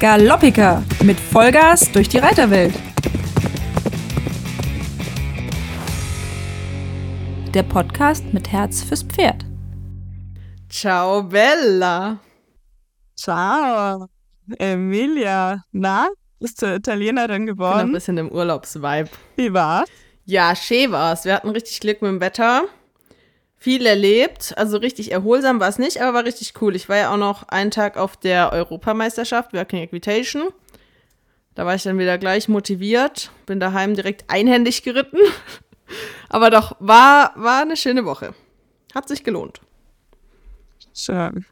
Galoppika mit Vollgas durch die Reiterwelt. Der Podcast mit Herz fürs Pferd. Ciao Bella. Ciao, Emilia. Na, bist du Italienerin Ich bin ein geworden? bisschen im Urlaubsvibe. Wie war's? Ja, schön war's. Wir hatten richtig Glück mit dem Wetter. Viel erlebt. Also richtig erholsam war es nicht, aber war richtig cool. Ich war ja auch noch einen Tag auf der Europameisterschaft Working Equitation. Da war ich dann wieder gleich motiviert. Bin daheim direkt einhändig geritten. Aber doch, war, war eine schöne Woche. Hat sich gelohnt. Schön.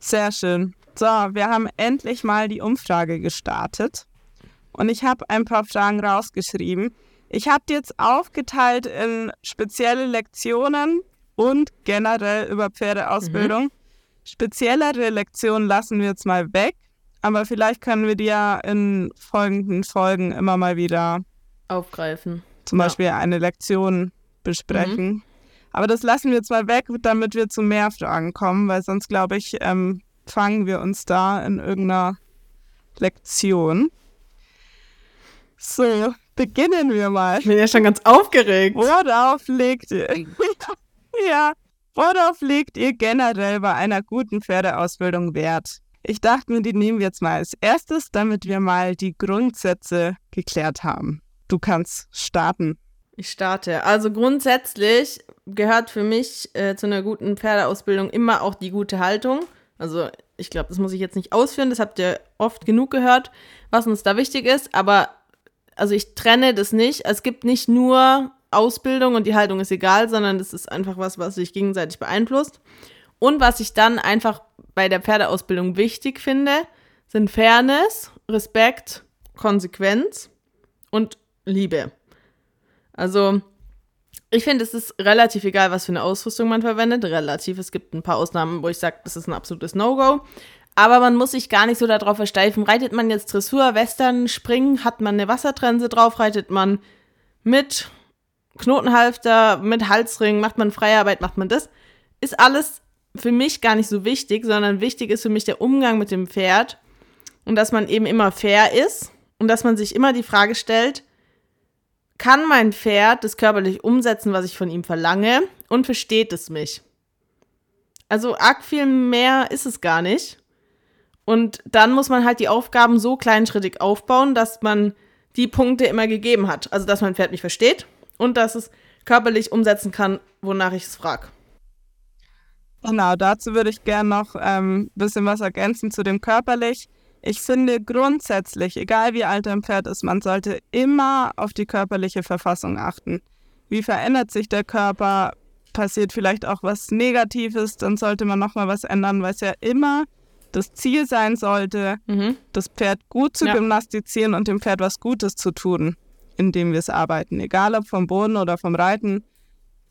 Sehr schön. So, wir haben endlich mal die Umfrage gestartet. Und ich habe ein paar Fragen rausgeschrieben. Ich habe die jetzt aufgeteilt in spezielle Lektionen und generell über Pferdeausbildung. Speziellere Lektionen lassen wir jetzt mal weg. Aber vielleicht können wir die ja in folgenden Folgen immer mal wieder Aufgreifen. zum Ja. Beispiel eine Lektion besprechen. Aber das lassen wir jetzt mal weg, damit wir zu mehr Fragen kommen, weil sonst, glaube ich, ähm, fangen wir uns da in irgendeiner Lektion. So, beginnen wir mal. Ich bin ja schon ganz aufgeregt. Worauf legt ihr? Ja, worauf legt ihr generell bei einer guten Pferdeausbildung Wert? Ich dachte mir, die nehmen wir jetzt mal als erstes, damit wir mal die Grundsätze geklärt haben. Du kannst starten. Ich starte. Also grundsätzlich gehört für mich äh, zu einer guten Pferdeausbildung immer auch die gute Haltung. Also ich glaube, das muss ich jetzt nicht ausführen, das habt ihr oft genug gehört, was uns da wichtig ist. Aber also ich trenne das nicht. Es gibt nicht nur Ausbildung und die Haltung ist egal, sondern das ist einfach was, was sich gegenseitig beeinflusst. Und was ich dann einfach bei der Pferdeausbildung wichtig finde, sind Fairness, Respekt, Konsequenz und Liebe. Also, ich finde, es ist relativ egal, was für eine Ausrüstung man verwendet. Relativ. Es gibt ein paar Ausnahmen, wo ich sage, das ist ein absolutes No-Go. Aber man muss sich gar nicht so darauf versteifen. Reitet man jetzt Dressur, Western, Springen, hat man eine Wassertrense drauf, reitet man mit Knotenhalfter, mit Halsring, macht man Freiarbeit, macht man das. Ist alles für mich gar nicht so wichtig, sondern wichtig ist für mich der Umgang mit dem Pferd und dass man eben immer fair ist und dass man sich immer die Frage stellt, kann mein Pferd das körperlich umsetzen, was ich von ihm verlange und versteht es mich? Also arg viel mehr ist es gar nicht. Und dann muss man halt die Aufgaben so kleinschrittig aufbauen, dass man die Punkte immer gegeben hat. Also dass mein Pferd mich versteht und dass es körperlich umsetzen kann, wonach ich es frage. Genau, dazu würde ich gerne noch ein ähm, bisschen was ergänzen zu dem körperlich. Ich finde grundsätzlich, egal wie alt ein Pferd ist, man sollte immer auf die körperliche Verfassung achten. Wie verändert sich der Körper? Passiert vielleicht auch was Negatives, dann sollte man nochmal was ändern, weil es ja immer das Ziel sein sollte, Mhm. das Pferd gut zu Ja. gymnastizieren und dem Pferd was Gutes zu tun, indem wir es arbeiten. Egal ob vom Boden oder vom Reiten.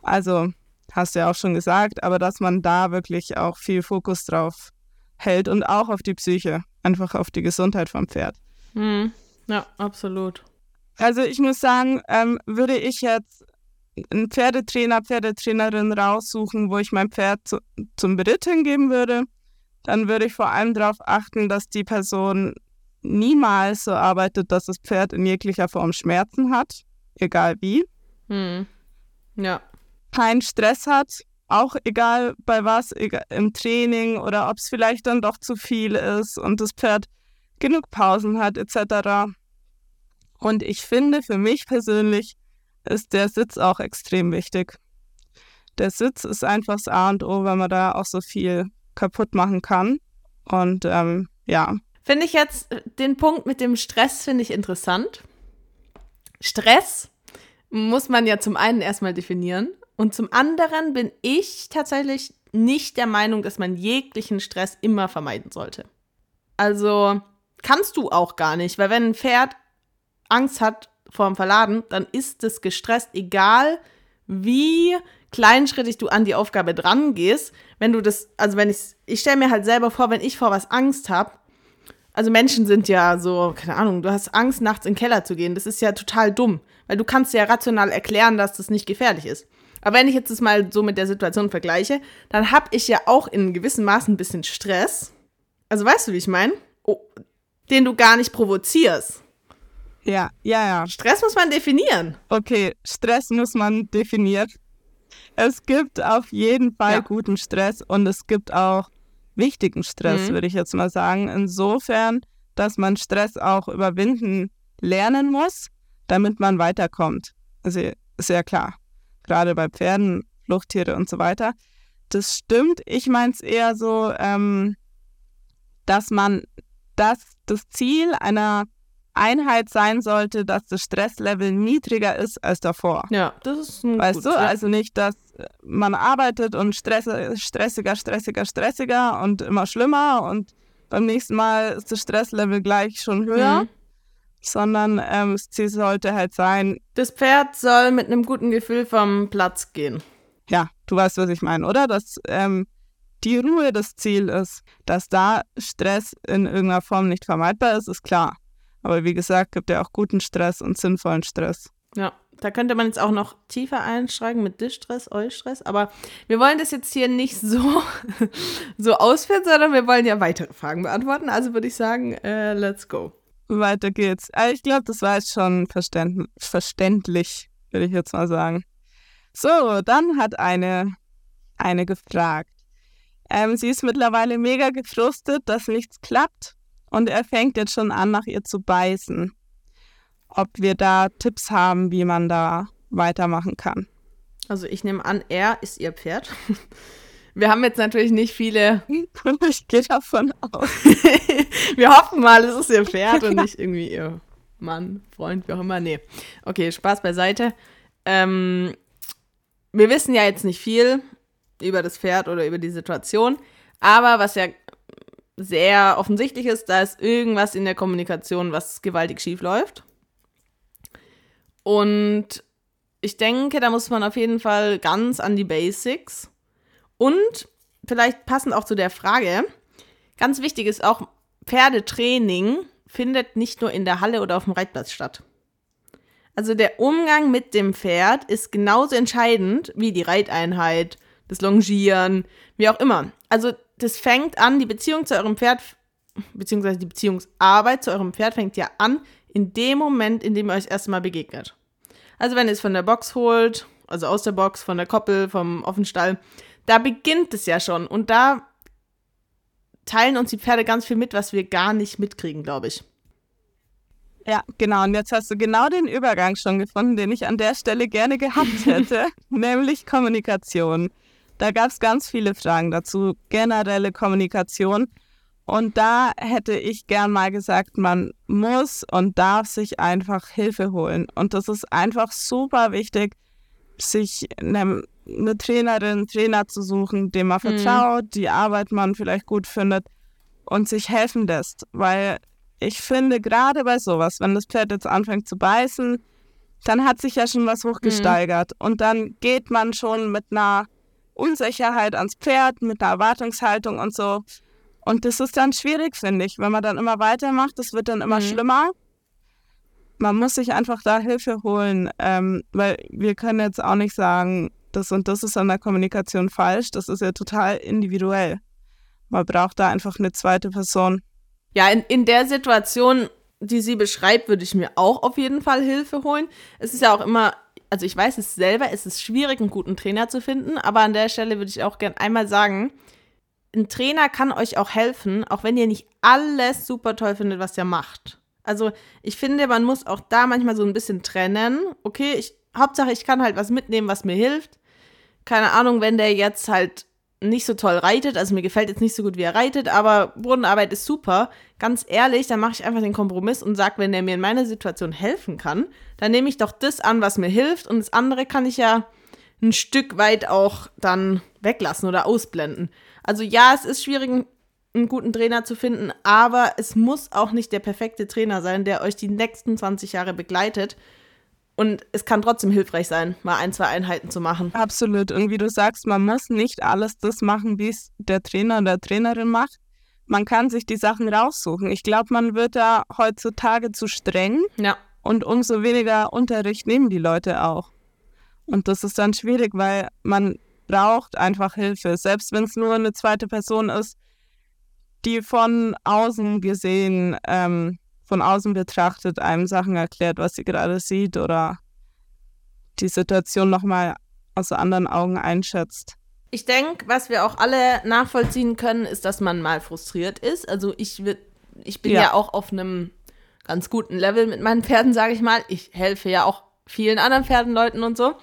Also, hast du ja auch schon gesagt, aber dass man da wirklich auch viel Fokus drauf hält und auch auf die Psyche, einfach auf die Gesundheit vom Pferd. Mhm. Ja, absolut. Also ich muss sagen, ähm, würde ich jetzt einen Pferdetrainer, Pferdetrainerin raussuchen, wo ich mein Pferd zu, zum Beritt hingeben würde, dann würde ich vor allem darauf achten, dass die Person niemals so arbeitet, dass das Pferd in jeglicher Form Schmerzen hat, egal wie, Mhm. Ja. keinen Stress hat, auch egal bei was, egal, im Training oder ob es vielleicht dann doch zu viel ist und das Pferd genug Pausen hat etc. Und ich finde, für mich persönlich ist der Sitz auch extrem wichtig. Der Sitz ist einfach das A und O, weil man da auch so viel kaputt machen kann. Und ähm, ja, Finde ich jetzt äh, den Punkt mit dem Stress finde ich interessant. Stress muss man ja zum einen erstmal definieren und zum anderen bin ich tatsächlich nicht der Meinung, dass man jeglichen Stress immer vermeiden sollte. Also kannst du auch gar nicht, weil wenn ein Pferd Angst hat vor dem Verladen, dann ist es gestresst, egal wie kleinschrittig du an die Aufgabe dran gehst. Wenn du das, also wenn ich, ich stelle mir halt selber vor, wenn ich vor was Angst habe, also Menschen sind ja so, keine Ahnung, du hast Angst, nachts in den Keller zu gehen. Das ist ja total dumm, weil du kannst ja rational erklären, dass das nicht gefährlich ist. Aber wenn ich jetzt das mal so mit der Situation vergleiche, dann habe ich ja auch in gewissem Maße ein bisschen Stress. Also weißt du, wie ich meine? Oh, den du gar nicht provozierst. Ja, ja, ja. Stress muss man definieren. Okay, Stress muss man definieren. Es gibt auf jeden Fall Ja. guten Stress und es gibt auch wichtigen Stress, Mhm. würde ich jetzt mal sagen. Insofern, dass man Stress auch überwinden lernen muss, damit man weiterkommt. Also ist ja klar. Gerade bei Pferden, Fluchttiere und so weiter. Das stimmt. Ich meine es eher so, ähm, dass man, dass das Ziel einer Einheit sein sollte, dass das Stresslevel niedriger ist als davor. Ja, das ist ein Weißt gut, du, ja. also nicht, dass man arbeitet und stress, stressiger, stressiger, stressiger und immer schlimmer und beim nächsten Mal ist das Stresslevel gleich schon höher, Mhm. sondern ähm, das Ziel sollte halt sein, Das Pferd soll mit einem guten Gefühl vom Platz gehen. ja, du weißt, was ich meine, oder? Dass ähm, die Ruhe das Ziel ist, dass da Stress in irgendeiner Form nicht vermeidbar ist, ist klar. Aber wie gesagt, gibt ja auch guten Stress und sinnvollen Stress. Ja, da könnte man jetzt auch noch tiefer einsteigen mit Distress, Eustress, aber wir wollen das jetzt hier nicht so, so ausführen, sondern wir wollen ja weitere Fragen beantworten. Also würde ich sagen, äh, let's go. Weiter geht's. Aber ich glaube, das war jetzt schon verständ verständlich, würde ich jetzt mal sagen. So, dann hat eine, eine gefragt. Ähm, sie ist mittlerweile mega gefrustet, dass nichts klappt und er fängt jetzt schon an, nach ihr zu beißen. Ob wir da Tipps haben, wie man da weitermachen kann. Also ich nehme an, er ist ihr Pferd. Wir haben jetzt natürlich nicht viele. ich gehe davon aus. Wir hoffen mal, es ist ihr Pferd und nicht irgendwie ihr Mann, Freund, wie auch immer. Nee. Okay, Spaß beiseite. Ähm, wir wissen ja jetzt nicht viel über das Pferd oder über die Situation, aber was ja sehr offensichtlich ist, da ist irgendwas in der Kommunikation, was gewaltig schief läuft. Und ich denke, da muss man auf jeden Fall ganz an die Basics. Und vielleicht passend auch zu der Frage, ganz wichtig ist auch, Pferdetraining findet nicht nur in der Halle oder auf dem Reitplatz statt. Also der Umgang mit dem Pferd ist genauso entscheidend wie die Reiteinheit, das Longieren, wie auch immer. Also das fängt an, die Beziehung zu eurem Pferd, beziehungsweise die Beziehungsarbeit zu eurem Pferd fängt ja an in dem Moment, in dem ihr euch erstmal begegnet. Also wenn ihr es von der Box holt, also aus der Box, von der Koppel, vom Offenstall, da beginnt es ja schon. Und da teilen uns die Pferde ganz viel mit, was wir gar nicht mitkriegen, glaube ich. Ja, genau. Und jetzt hast du genau den Übergang schon gefunden, den ich an der Stelle gerne gehabt hätte, nämlich Kommunikation. Da gab es ganz viele Fragen dazu, generelle Kommunikation. Und da hätte ich gern mal gesagt, man muss und darf sich einfach Hilfe holen. Und das ist einfach super wichtig, sich eine, eine Trainerin, Trainer zu suchen, dem man Mhm. vertraut, die Arbeit man vielleicht gut findet und sich helfen lässt. Weil ich finde, gerade bei sowas, wenn das Pferd jetzt anfängt zu beißen, dann hat sich ja schon was hochgesteigert. Und dann geht man schon mit einer Unsicherheit ans Pferd, mit einer Erwartungshaltung und so. Und das ist dann schwierig, finde ich, wenn man dann immer weitermacht. Das wird dann immer Mhm. schlimmer. Man muss sich einfach da Hilfe holen, ähm, weil wir können jetzt auch nicht sagen, das und das ist an der Kommunikation falsch. Das ist ja total individuell. Man braucht da einfach eine zweite Person. Ja, in, in der Situation, die sie beschreibt, würde ich mir auch auf jeden Fall Hilfe holen. Es ist ja auch immer, also ich weiß es selber, es ist schwierig, einen guten Trainer zu finden, aber an der Stelle würde ich auch gern einmal sagen, ein Trainer kann euch auch helfen, auch wenn ihr nicht alles super toll findet, was er macht. Also ich finde, man muss auch da manchmal so ein bisschen trennen. Okay, ich, Hauptsache, ich kann halt was mitnehmen, was mir hilft. Keine Ahnung, wenn der jetzt halt nicht so toll reitet, also mir gefällt jetzt nicht so gut, wie er reitet, aber Bodenarbeit ist super. Ganz ehrlich, dann mache ich einfach den Kompromiss und sage, wenn der mir in meiner Situation helfen kann, dann nehme ich doch das an, was mir hilft und das andere kann ich ja ein Stück weit auch dann weglassen oder ausblenden. Also ja, es ist schwierig, einen guten Trainer zu finden, aber es muss auch nicht der perfekte Trainer sein, der euch die nächsten 20 Jahre begleitet. Und es kann trotzdem hilfreich sein, mal ein, zwei Einheiten zu machen. Absolut. Und wie du sagst, man muss nicht alles das machen, wie es der Trainer oder Trainerin macht. Man kann sich die Sachen raussuchen. Ich glaube, man wird da heutzutage zu streng Ja. und umso weniger Unterricht nehmen die Leute auch. Und das ist dann schwierig, weil man braucht einfach Hilfe. Selbst wenn es nur eine zweite Person ist, die von außen gesehen, ähm, von außen betrachtet einem Sachen erklärt, was sie gerade sieht oder die Situation nochmal aus anderen Augen einschätzt. Ich denke, was wir auch alle nachvollziehen können, ist, dass man mal frustriert ist. Also ich, ich bin ja. ja auch auf einem ganz guten Level mit meinen Pferden, sage ich mal. Ich helfe ja auch vielen anderen Pferdenleuten und so.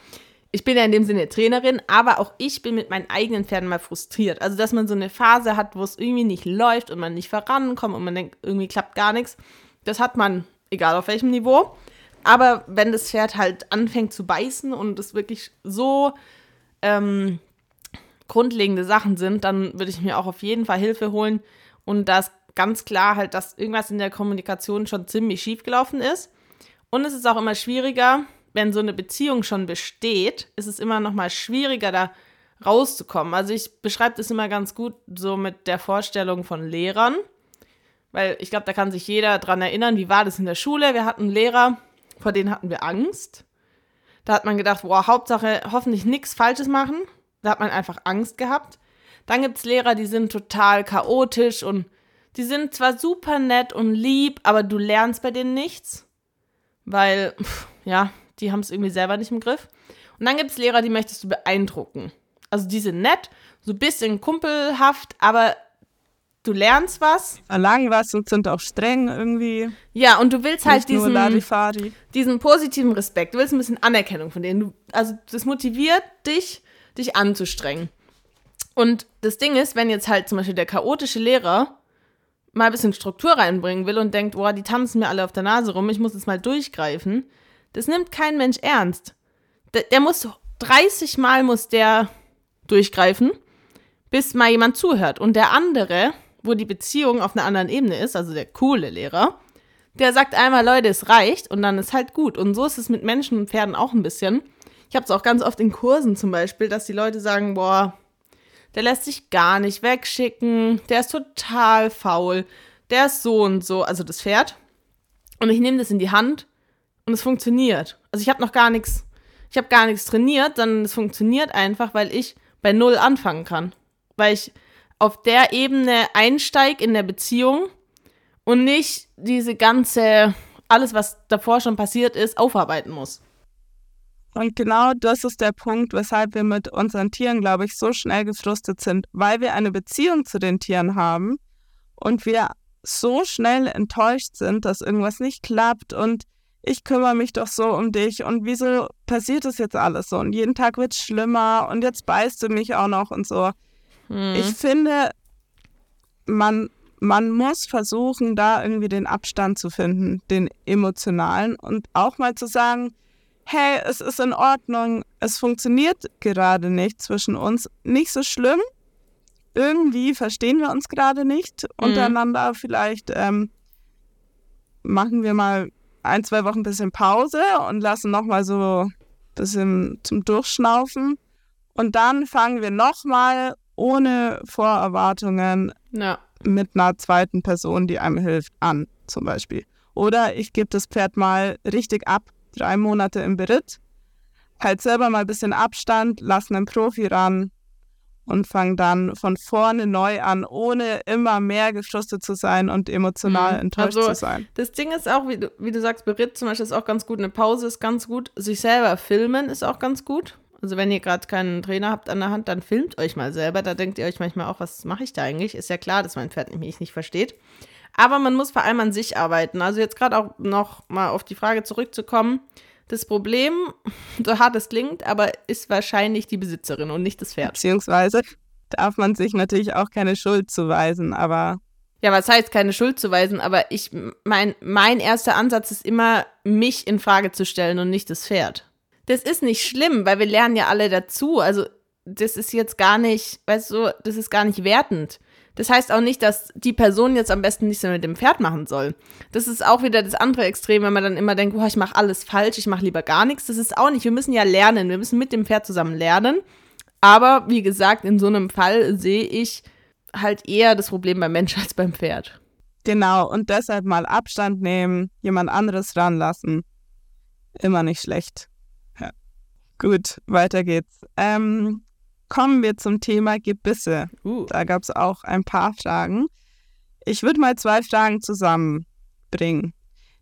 Ich bin ja in dem Sinne Trainerin, aber auch ich bin mit meinen eigenen Pferden mal frustriert. Also, dass man so eine Phase hat, wo es irgendwie nicht läuft und man nicht vorankommt und man denkt, irgendwie klappt gar nichts. Das hat man, egal auf welchem Niveau. Aber wenn das Pferd halt anfängt zu beißen und es wirklich so ähm, grundlegende Sachen sind, dann würde ich mir auch auf jeden Fall Hilfe holen. Und da ist ganz klar halt, dass irgendwas in der Kommunikation schon ziemlich schief gelaufen ist. Und es ist auch immer schwieriger, wenn so eine Beziehung schon besteht, ist es immer noch mal schwieriger, da rauszukommen. Also ich beschreibe das immer ganz gut so mit der Vorstellung von Lehrern, weil ich glaube, da kann sich jeder dran erinnern, wie war das in der Schule? Wir hatten Lehrer, vor denen hatten wir Angst. Da hat man gedacht, boah, Hauptsache hoffentlich nichts Falsches machen. Da hat man einfach Angst gehabt. Dann gibt es Lehrer, die sind total chaotisch und die sind zwar super nett und lieb, aber du lernst bei denen nichts, weil, ja, die haben es irgendwie selber nicht im Griff. Und dann gibt es Lehrer, die möchtest du beeindrucken. Also die sind nett, so ein bisschen kumpelhaft, aber du lernst was. Verlangen was und sind auch streng irgendwie. Ja, und du willst halt diesen, diesen positiven Respekt. Du willst ein bisschen Anerkennung von denen. Du, also das motiviert dich, dich anzustrengen. Und das Ding ist, wenn jetzt halt zum Beispiel der chaotische Lehrer mal ein bisschen Struktur reinbringen will und denkt, boah, die tanzen mir alle auf der Nase rum, ich muss jetzt mal durchgreifen, das nimmt kein Mensch ernst. Der, der muss 30 Mal muss der durchgreifen, bis mal jemand zuhört. Und der andere, wo die Beziehung auf einer anderen Ebene ist, also der coole Lehrer, der sagt einmal, Leute, es reicht und dann ist halt gut. Und so ist es mit Menschen und Pferden auch ein bisschen. Ich habe es auch ganz oft in Kursen zum Beispiel, dass die Leute sagen, boah, der lässt sich gar nicht wegschicken, der ist total faul, der ist so und so, also das Pferd. Und ich nehme das in die Hand und es funktioniert. Also ich habe noch gar nichts, ich habe gar nichts trainiert, sondern es funktioniert einfach, weil ich bei Null anfangen kann. Weil ich auf der Ebene einsteige in der Beziehung und nicht diese ganze, alles, was davor schon passiert ist, aufarbeiten muss. Und genau das ist der Punkt, weshalb wir mit unseren Tieren, glaube ich, so schnell gefrustet sind, weil wir eine Beziehung zu den Tieren haben und wir so schnell enttäuscht sind, dass irgendwas nicht klappt und ich kümmere mich doch so um dich und wieso passiert das jetzt alles so und jeden Tag wird es schlimmer und jetzt beißt du mich auch noch und so. Hm. Ich finde, man, man muss versuchen, da irgendwie den Abstand zu finden, den emotionalen und auch mal zu sagen, hey, es ist in Ordnung, es funktioniert gerade nicht zwischen uns, nicht so schlimm. Irgendwie verstehen wir uns gerade nicht mhm. untereinander. Vielleicht ähm, machen wir mal ein, zwei Wochen ein bisschen Pause und lassen nochmal so ein bisschen zum Durchschnaufen. Und dann fangen wir nochmal ohne Vorerwartungen ja. mit einer zweiten Person, die einem hilft, an, zum Beispiel. Oder ich gebe das Pferd mal richtig ab, drei Monate im Beritt, halt selber mal ein bisschen Abstand, lassen einen Profi ran und fangen dann von vorne neu an, ohne immer mehr gefrustet zu sein und emotional mhm. enttäuscht also, zu sein. Das Ding ist auch, wie du, wie du sagst, Beritt zum Beispiel ist auch ganz gut, eine Pause ist ganz gut, sich selber filmen ist auch ganz gut. Also wenn ihr gerade keinen Trainer habt an der Hand, dann filmt euch mal selber. Da denkt ihr euch manchmal auch, was mache ich da eigentlich? Ist ja klar, dass mein Pferd mich nicht versteht. Aber man muss vor allem an sich arbeiten. Also jetzt gerade auch noch mal auf die Frage zurückzukommen. Das Problem, so hart es klingt, aber ist wahrscheinlich die Besitzerin und nicht das Pferd. Beziehungsweise darf man sich natürlich auch keine Schuld zuweisen, aber. Ja, was heißt keine Schuld zuweisen? Aber ich, mein, mein erster Ansatz ist immer, mich in Frage zu stellen und nicht das Pferd. Das ist nicht schlimm, weil wir lernen ja alle dazu. Also, das ist jetzt gar nicht, weißt du, das ist gar nicht wertend. Das heißt auch nicht, dass die Person jetzt am besten nichts mehr mit dem Pferd machen soll. Das ist auch wieder das andere Extrem, wenn man dann immer denkt, oh, ich mache alles falsch, ich mache lieber gar nichts. Das ist auch nicht. Wir müssen ja lernen. Wir müssen mit dem Pferd zusammen lernen. Aber wie gesagt, in so einem Fall sehe ich halt eher das Problem beim Mensch als beim Pferd. Genau, und deshalb mal Abstand nehmen, jemand anderes ranlassen. Immer nicht schlecht. Ja. Gut, weiter geht's. Ähm, kommen wir zum Thema Gebisse. Uh. Da gab es auch ein paar Fragen. Ich würde mal zwei Fragen zusammenbringen.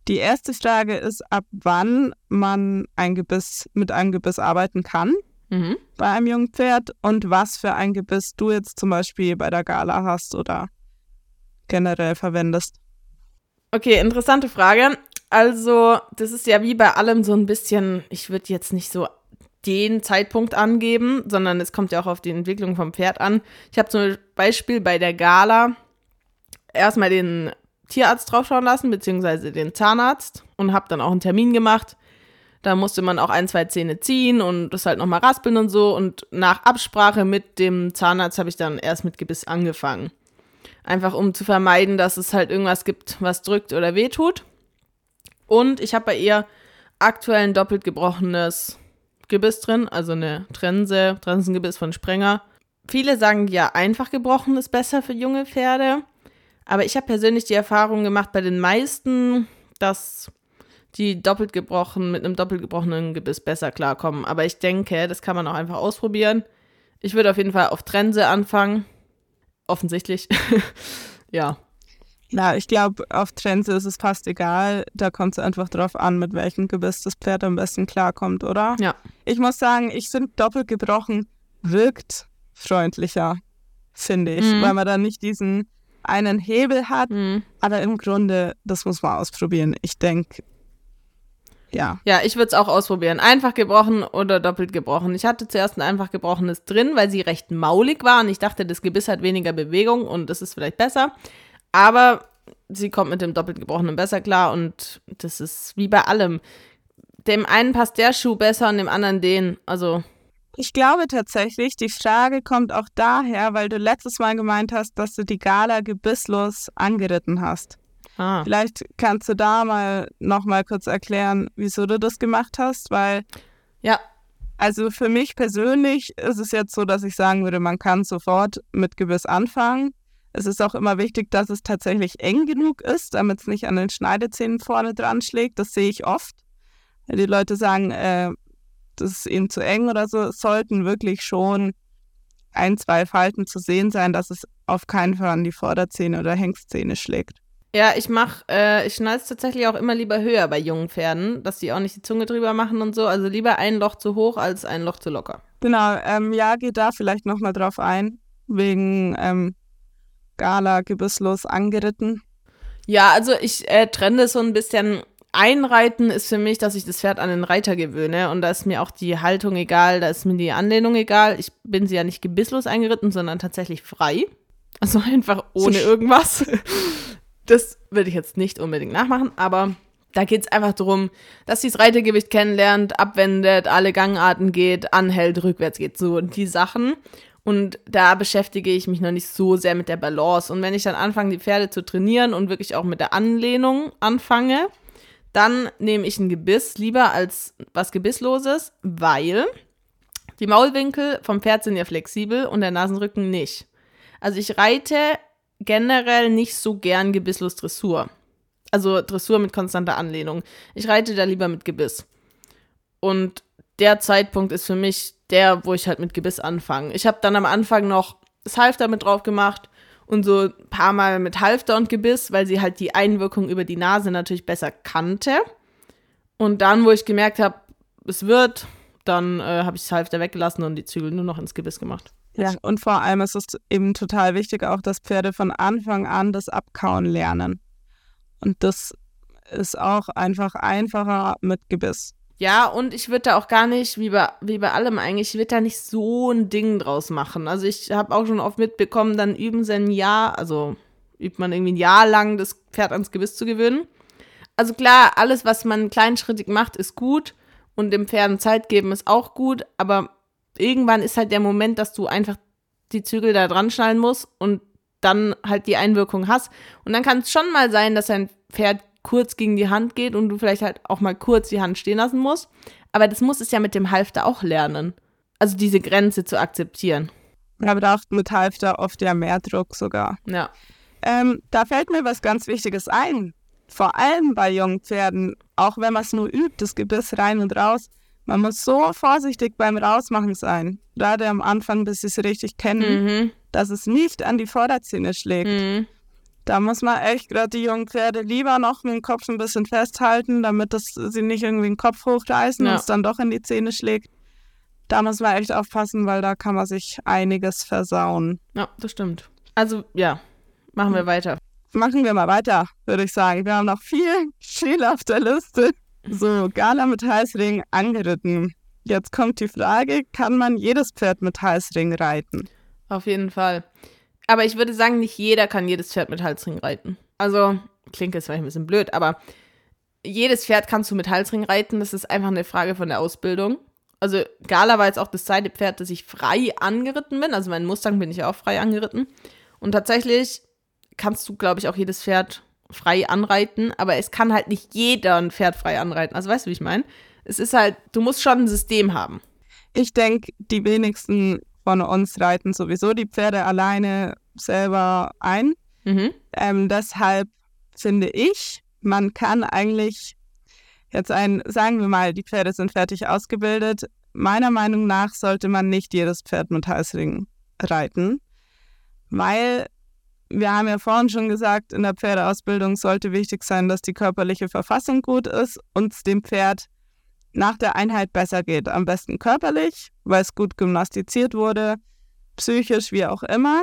Die erste Frage ist, ab wann man ein Gebiss mit einem Gebiss arbeiten kann Mhm. bei einem jungen Pferd und was für ein Gebiss du jetzt zum Beispiel bei der Gala hast oder generell verwendest. Okay, interessante Frage. Also, das ist ja wie bei allem so ein bisschen, ich würde jetzt nicht so den Zeitpunkt angeben, sondern es kommt ja auch auf die Entwicklung vom Pferd an. Ich habe zum Beispiel bei der Gala erstmal den Tierarzt draufschauen lassen, beziehungsweise den Zahnarzt und habe dann auch einen Termin gemacht. Da musste man auch ein, zwei Zähne ziehen und das halt nochmal raspeln und so. Und nach Absprache mit dem Zahnarzt habe ich dann erst mit Gebiss angefangen. Einfach um zu vermeiden, dass es halt irgendwas gibt, was drückt oder wehtut. Und ich habe bei ihr aktuell ein doppelt gebrochenes Gebiss drin, also eine Trense, Trensengebiss von Sprenger. Viele sagen ja, einfach gebrochen ist besser für junge Pferde. Aber ich habe persönlich die Erfahrung gemacht bei den meisten, dass die doppelt gebrochen mit einem doppelt gebrochenen Gebiss besser klarkommen. Aber ich denke, das kann man auch einfach ausprobieren. Ich würde auf jeden Fall auf Trense anfangen. Offensichtlich. ja. Ja, ich glaube, auf Trends ist es fast egal. Da kommt es einfach drauf an, mit welchem Gebiss das Pferd am besten klarkommt, oder? Ja. Ich muss sagen, ich finde doppelt gebrochen wirkt freundlicher, finde ich, Mhm. weil man dann nicht diesen einen Hebel hat. Mhm. Aber im Grunde, das muss man ausprobieren. Ich denke, ja. Ja, ich würde es auch ausprobieren. Einfach gebrochen oder doppelt gebrochen. Ich hatte zuerst ein einfach gebrochenes drin, weil sie recht maulig war und ich dachte, das Gebiss hat weniger Bewegung und das ist vielleicht besser. Aber sie kommt mit dem doppelt gebrochenen besser klar und das ist wie bei allem. Dem einen passt der Schuh besser und dem anderen den. Also, Ich glaube tatsächlich, die Frage kommt auch daher, weil du letztes Mal gemeint hast, dass du die Gala gebisslos angeritten hast. ah. Vielleicht kannst du da mal noch mal kurz erklären, wieso du das gemacht hast, weil Ja, also für mich persönlich ist es jetzt so, dass ich sagen würde, man kann sofort mit Gebiss anfangen. Es ist auch immer wichtig, dass es tatsächlich eng genug ist, damit es nicht an den Schneidezähnen vorne dran schlägt. Das sehe ich oft. Die Leute sagen, äh, das ist ihnen zu eng oder so, es sollten wirklich schon ein, zwei Falten zu sehen sein, dass es auf keinen Fall an die Vorderzähne oder Hengstzähne schlägt. Ja, ich mach, äh, ich schneide es tatsächlich auch immer lieber höher bei jungen Pferden, dass die auch nicht die Zunge drüber machen und so. Also lieber ein Loch zu hoch als ein Loch zu locker. Genau, ähm, ja, geht da vielleicht nochmal drauf ein, wegen ähm, Gala gebisslos angeritten. Ja, also ich äh, trenne das so ein bisschen. Einreiten ist für mich, dass ich das Pferd an den Reiter gewöhne und da ist mir auch die Haltung egal, da ist mir die Anlehnung egal. Ich bin sie ja nicht gebisslos eingeritten, sondern tatsächlich frei. Also einfach ohne irgendwas. Das würde ich jetzt nicht unbedingt nachmachen, aber da geht es einfach darum, dass sie das Reitergewicht kennenlernt, abwendet, alle Gangarten geht, anhält, rückwärts geht, so die Sachen. Und da beschäftige ich mich noch nicht so sehr mit der Balance. Und wenn ich dann anfange, die Pferde zu trainieren und wirklich auch mit der Anlehnung anfange, dann nehme ich ein Gebiss lieber als was Gebissloses, weil die Maulwinkel vom Pferd sind ja flexibel und der Nasenrücken nicht. Also ich reite generell nicht so gern gebisslos Dressur. Also Dressur mit konstanter Anlehnung. Ich reite da lieber mit Gebiss. Und der Zeitpunkt ist für mich der, wo ich halt mit Gebiss anfange. Ich habe dann am Anfang noch das Halfter mit drauf gemacht und so ein paar Mal mit Halfter und Gebiss, weil sie halt die Einwirkung über die Nase natürlich besser kannte. Und dann, wo ich gemerkt habe, es wird, dann äh, habe ich das Halfter weggelassen und die Zügel nur noch ins Gebiss gemacht. Ja, und vor allem ist es eben total wichtig auch, dass Pferde von Anfang an das Abkauen lernen. Und das ist auch einfach einfacher mit Gebiss. Ja, und ich würde da auch gar nicht, wie bei, wie bei allem eigentlich, ich würde da nicht so ein Ding draus machen. Also ich habe auch schon oft mitbekommen, dann üben sie ein Jahr, also übt man irgendwie ein Jahr lang das Pferd ans Gebiss zu gewöhnen. Also klar, alles, was man kleinschrittig macht, ist gut und dem Pferden Zeit geben ist auch gut, aber irgendwann ist halt der Moment, dass du einfach die Zügel da dran schnallen musst und dann halt die Einwirkung hast. Und dann kann es schon mal sein, dass ein Pferd kurz gegen die Hand geht und du vielleicht halt auch mal kurz die Hand stehen lassen musst. Aber das muss es ja mit dem Halfter auch lernen. Also diese Grenze zu akzeptieren. Da braucht mit Halfter oft ja mehr Druck sogar. Ja. Ähm, da fällt mir was ganz Wichtiges ein. Vor allem bei jungen Pferden, auch wenn man es nur übt, das Gebiss rein und raus. Man muss so vorsichtig beim Rausmachen sein. Gerade am Anfang, bis sie es richtig kennen, Mhm. dass es nicht an die Vorderzähne schlägt. Mhm. Da muss man echt gerade die jungen Pferde lieber noch mit dem Kopf ein bisschen festhalten, damit das, sie nicht irgendwie den Kopf hochreißen Ja. und es dann doch in die Zähne schlägt. Da muss man echt aufpassen, weil da kann man sich einiges versauen. Ja, das stimmt. Also, ja, machen wir weiter. Machen wir mal weiter, würde ich sagen. Wir haben noch viel, viel auf der Liste. So, Gala mit Halsring angeritten. Jetzt kommt die Frage, kann man jedes Pferd mit Halsring reiten? Auf jeden Fall. Aber ich würde sagen, nicht jeder kann jedes Pferd mit Halsring reiten. Also, klingt jetzt vielleicht ein bisschen blöd, aber jedes Pferd kannst du mit Halsring reiten. Das ist einfach eine Frage von der Ausbildung. Also, Gala war jetzt auch das zweite Pferd, das ich frei angeritten bin. Also, meinen Mustang bin ich auch frei angeritten. Und tatsächlich kannst du, glaube ich, auch jedes Pferd frei anreiten, aber es kann halt nicht jeder ein Pferd frei anreiten. Also, weißt du, wie ich meine? Es ist halt, du musst schon ein System haben. Ich denke, die wenigsten von uns reiten sowieso die Pferde alleine selber ein. Mhm. Ähm, deshalb finde ich, man kann eigentlich jetzt ein, sagen wir mal, die Pferde sind fertig ausgebildet. Meiner Meinung nach sollte man nicht jedes Pferd mit Halsring reiten, weil wir haben ja vorhin schon gesagt, in der Pferdeausbildung sollte wichtig sein, dass die körperliche Verfassung gut ist und dem Pferd nach der Einheit besser geht. Am besten körperlich, weil es gut gymnastiziert wurde, psychisch, wie auch immer.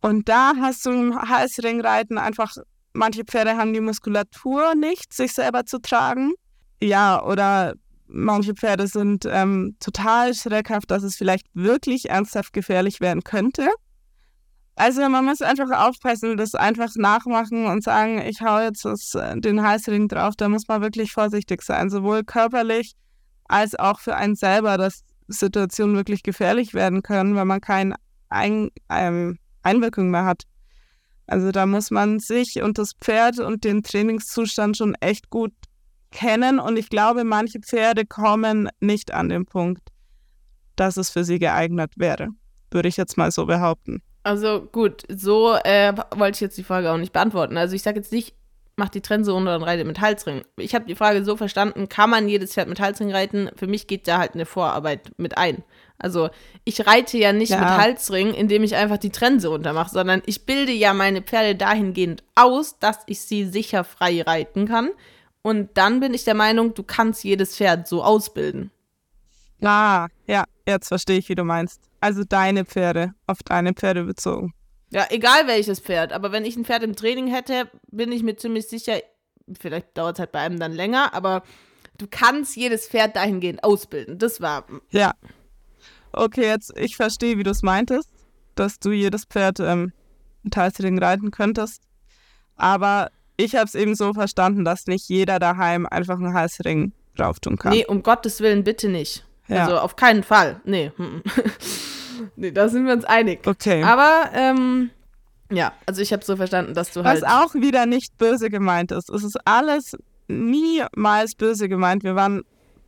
Und da hast du im Halsringreiten einfach, manche Pferde haben die Muskulatur nicht, sich selber zu tragen. Ja, oder manche Pferde sind ähm, total schreckhaft, dass es vielleicht wirklich ernsthaft gefährlich werden könnte. Also man muss einfach aufpassen, das einfach nachmachen und sagen, ich hau jetzt das, äh, den Halsring drauf. Da muss man wirklich vorsichtig sein, sowohl körperlich als auch für einen selber, dass Situationen wirklich gefährlich werden können, wenn man keine Ein ähm, Einwirkung mehr hat. Also da muss man sich und das Pferd und den Trainingszustand schon echt gut kennen. Und ich glaube, manche Pferde kommen nicht an den Punkt, dass es für sie geeignet wäre. Würde ich jetzt mal so behaupten. Also gut, so äh, wollte ich jetzt die Frage auch nicht beantworten. Also ich sage jetzt nicht, mach die Trense runter und reite mit Halsring. Ich habe die Frage so verstanden, kann man jedes Pferd mit Halsring reiten? Für mich geht da halt eine Vorarbeit mit ein. Also ich reite ja nicht Ja. mit Halsring, indem ich einfach die Trense runter mache, sondern ich bilde ja meine Pferde dahingehend aus, dass ich sie sicher frei reiten kann. Und dann bin ich der Meinung, du kannst jedes Pferd so ausbilden. Ah, ja, jetzt verstehe ich, wie du meinst. Also deine Pferde, auf deine Pferde bezogen. Ja, egal welches Pferd. Aber wenn ich ein Pferd im Training hätte, bin ich mir ziemlich sicher, vielleicht dauert es halt bei einem dann länger, aber du kannst jedes Pferd dahingehend ausbilden. Das war. Ja. Okay, jetzt, ich verstehe, wie du es meintest, dass du jedes Pferd ähm, mit Halsring reiten könntest. Aber ich habe es eben so verstanden, dass nicht jeder daheim einfach einen Halsring drauf tun kann. Nee, um Gottes Willen, bitte nicht. Ja. Also auf keinen Fall. Nee. mhm. nee, da sind wir uns einig. Okay. Aber, ähm, ja, also ich habe so verstanden, dass du Was halt. auch wieder nicht böse gemeint ist. Es ist alles niemals böse gemeint. Wir waren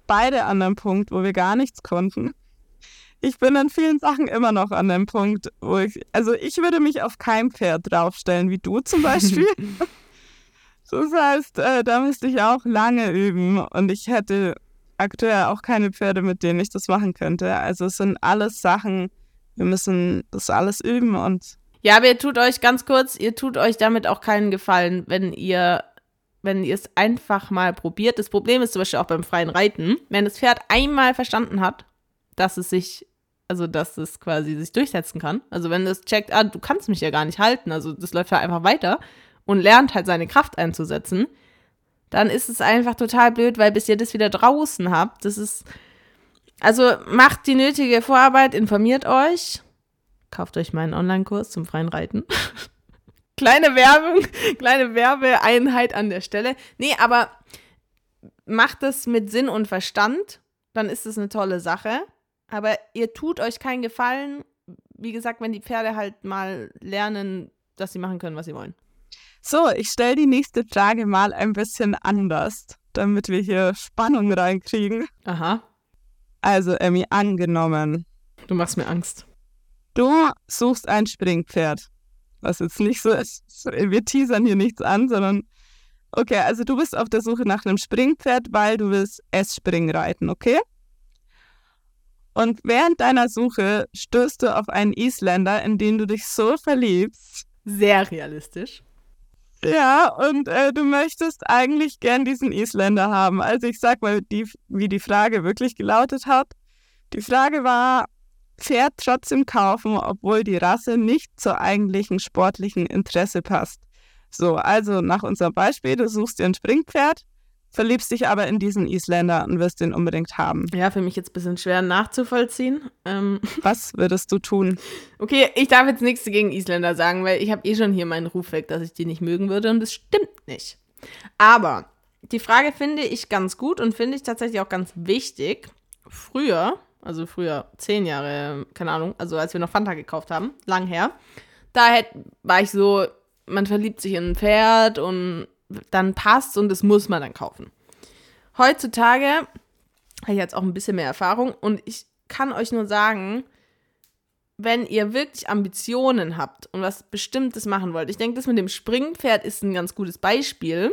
beide an einem Punkt, wo wir gar nichts konnten. Ich bin in vielen Sachen immer noch an dem Punkt, wo ich, also ich würde mich auf kein Pferd draufstellen, wie du zum Beispiel. das heißt, äh, da müsste ich auch lange üben und ich hätte aktuell auch keine Pferde, mit denen ich das machen könnte. Also es sind alles Sachen, wir müssen das alles üben und Ja, aber ihr tut euch ganz kurz, ihr tut euch damit auch keinen Gefallen, wenn ihr, wenn ihr es einfach mal probiert. Das Problem ist zum Beispiel auch beim freien Reiten, wenn das Pferd einmal verstanden hat, dass es sich, also dass es quasi sich durchsetzen kann. Also wenn es checkt, ah, du kannst mich ja gar nicht halten, also das läuft ja einfach weiter und lernt halt seine Kraft einzusetzen, dann ist es einfach total blöd, weil bis ihr das wieder draußen habt, das ist, also macht die nötige Vorarbeit, informiert euch, kauft euch meinen Online-Kurs zum freien Reiten. kleine Werbung, kleine Werbeeinheit an der Stelle. Nee, aber macht es mit Sinn und Verstand, dann ist es eine tolle Sache. Aber ihr tut euch keinen Gefallen, wie gesagt, wenn die Pferde halt mal lernen, dass sie machen können, was sie wollen. So, ich stelle die nächste Frage mal ein bisschen anders, damit wir hier Spannung reinkriegen. Aha, Also, Emmy, angenommen, du machst mir Angst. du suchst ein Springpferd. Was jetzt nicht so ist, wir teasern hier nichts an, sondern okay, also du bist auf der Suche nach einem Springpferd, weil du willst S-Spring reiten, okay? Und während deiner Suche stößt du auf einen Isländer, in den du dich so verliebst, sehr realistisch. Ja, und äh, du möchtest eigentlich gern diesen Isländer haben. Also ich sag mal, die, wie die Frage wirklich gelautet hat. Die Frage war, Pferd trotzdem kaufen, obwohl die Rasse nicht zur eigentlichen sportlichen Interesse passt. So, also nach unserem Beispiel, du suchst dir ein Springpferd, verliebst dich aber in diesen Isländer und wirst den unbedingt haben. Ja, für mich jetzt ein bisschen schwer nachzuvollziehen. Ähm, Was würdest du tun? okay, ich darf jetzt nichts gegen Isländer sagen, weil ich habe eh schon hier meinen Ruf weg, dass ich die nicht mögen würde und das stimmt nicht. Aber die Frage finde ich ganz gut und finde ich tatsächlich auch ganz wichtig. Früher, also früher zehn Jahre, keine Ahnung, also als wir noch Fanta gekauft haben, lang her, da hätt, war ich so, man verliebt sich in ein Pferd und dann passt und das muss man dann kaufen. Heutzutage habe ich jetzt auch ein bisschen mehr Erfahrung und ich kann euch nur sagen, wenn ihr wirklich Ambitionen habt und was Bestimmtes machen wollt, ich denke, das mit dem Springpferd ist ein ganz gutes Beispiel,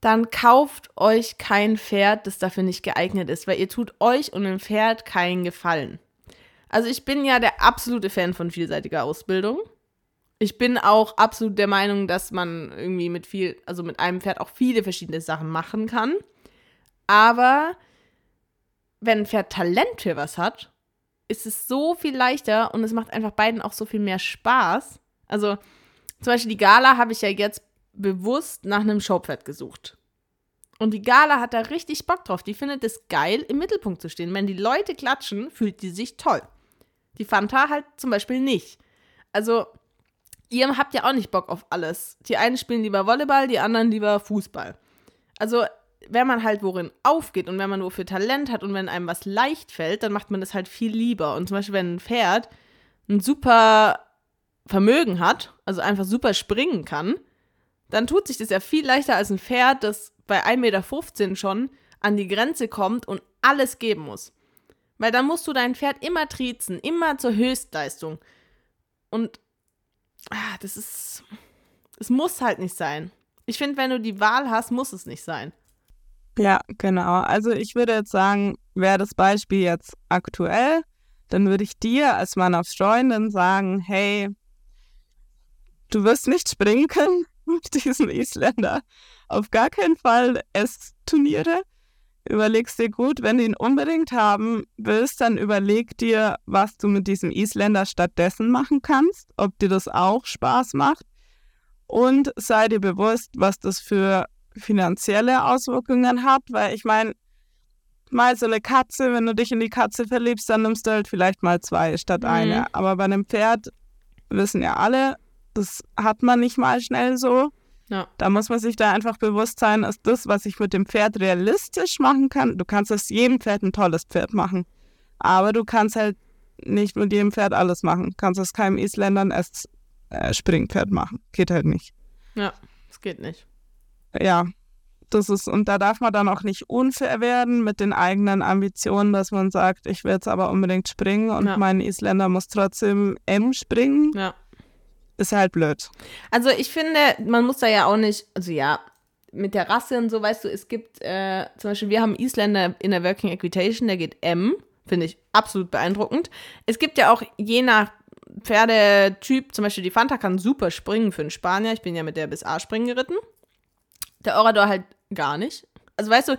dann kauft euch kein Pferd, das dafür nicht geeignet ist, weil ihr tut euch und dem Pferd keinen Gefallen. Also ich bin ja der absolute Fan von vielseitiger Ausbildung. Ich bin auch absolut der Meinung, dass man irgendwie mit viel, also mit einem Pferd auch viele verschiedene Sachen machen kann. Aber wenn ein Pferd Talent für was hat, ist es so viel leichter und es macht einfach beiden auch so viel mehr Spaß. Also zum Beispiel die Gala habe ich ja jetzt bewusst nach einem Showpferd gesucht. Und die Gala hat da richtig Bock drauf. Die findet es geil, im Mittelpunkt zu stehen. Wenn die Leute klatschen, fühlt die sich toll. Die Fanta halt zum Beispiel nicht. Also, ihr habt ja auch nicht Bock auf alles. Die einen spielen lieber Volleyball, die anderen lieber Fußball. Also, wenn man halt worin aufgeht und wenn man wofür Talent hat und wenn einem was leicht fällt, dann macht man das halt viel lieber. Und zum Beispiel, wenn ein Pferd ein super Vermögen hat, also einfach super springen kann, dann tut sich das ja viel leichter als ein Pferd, das bei 1,15 Meter schon an die Grenze kommt und alles geben muss. Weil dann musst du dein Pferd immer triezen, immer zur Höchstleistung. Und ah, das ist. Es muss halt nicht sein. Ich finde, wenn du die Wahl hast, muss es nicht sein. Ja, genau. Also ich würde jetzt sagen, wäre das Beispiel jetzt aktuell, dann würde ich dir als meiner Freundin sagen, hey, du wirst nicht springen können mit diesem Isländer. Auf gar keinen Fall S-Turniere. Überlegst dir gut, wenn du ihn unbedingt haben willst, dann überleg dir, was du mit diesem Isländer stattdessen machen kannst, ob dir das auch Spaß macht. Und sei dir bewusst, was das für finanzielle Auswirkungen hat, weil ich meine, mal so eine Katze, wenn du dich in die Katze verliebst, dann nimmst du halt vielleicht mal zwei statt Mhm. eine. Aber bei einem Pferd wissen ja alle, das hat man nicht mal schnell so. Ja. Da muss man sich da einfach bewusst sein, ist das, was ich mit dem Pferd realistisch machen kann. Du kannst aus jedem Pferd ein tolles Pferd machen. Aber du kannst halt nicht mit jedem Pferd alles machen. Du kannst aus keinem Isländern erst äh, Springpferd machen. Geht halt nicht. Ja, es geht nicht. Ja, das ist, und da darf man dann auch nicht unfair werden mit den eigenen Ambitionen, dass man sagt, ich will jetzt aber unbedingt springen und Ja. mein Isländer muss trotzdem M springen. Ja. Ist halt blöd. Also ich finde, man muss da ja auch nicht, also ja, mit der Rasse und so, weißt du, es gibt äh, zum Beispiel, wir haben Isländer in der Working Equitation, der geht M, finde ich absolut beeindruckend. Es gibt ja auch je nach Pferdetyp, zum Beispiel die Fanta kann super springen für einen Spanier. Ich bin ja mit der bis A springen geritten. Der Orador halt gar nicht. Also weißt du,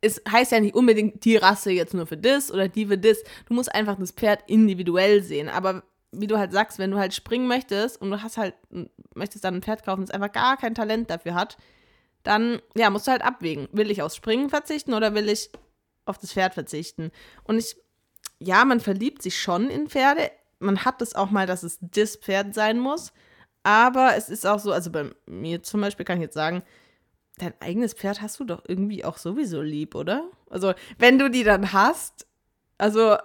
es heißt ja nicht unbedingt die Rasse jetzt nur für das oder die für das. Du musst einfach das Pferd individuell sehen. Aber wie du halt sagst, wenn du halt springen möchtest und du hast halt, möchtest dann ein Pferd kaufen, das einfach gar kein Talent dafür hat, dann, ja, musst du halt abwägen. Will ich aufs Springen verzichten oder will ich auf das Pferd verzichten? Und ich, ja, man verliebt sich schon in Pferde. Man hat es auch mal, dass es das Pferd sein muss. Aber es ist auch so, also bei mir zum Beispiel kann ich jetzt sagen, dein eigenes Pferd hast du doch irgendwie auch sowieso lieb, oder? Also, wenn du die dann hast, also,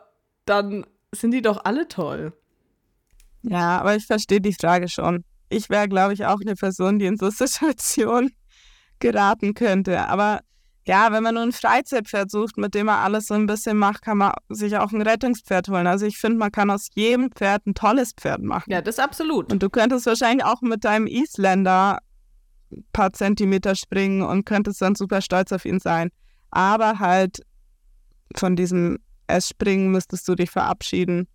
dann sind die doch alle toll. Ja, aber ich verstehe die Frage schon. Ich wäre, glaube ich, auch eine Person, die in so Situationen geraten könnte. Aber ja, wenn man nur ein Freizeitpferd sucht, mit dem man alles so ein bisschen macht, kann man sich auch ein Rettungspferd holen. Also ich finde, man kann aus jedem Pferd ein tolles Pferd machen. Ja, das absolut. Und du könntest wahrscheinlich auch mit deinem Isländer ein paar Zentimeter springen und könntest dann super stolz auf ihn sein. Aber halt von diesem S-Springen müsstest du dich verabschieden.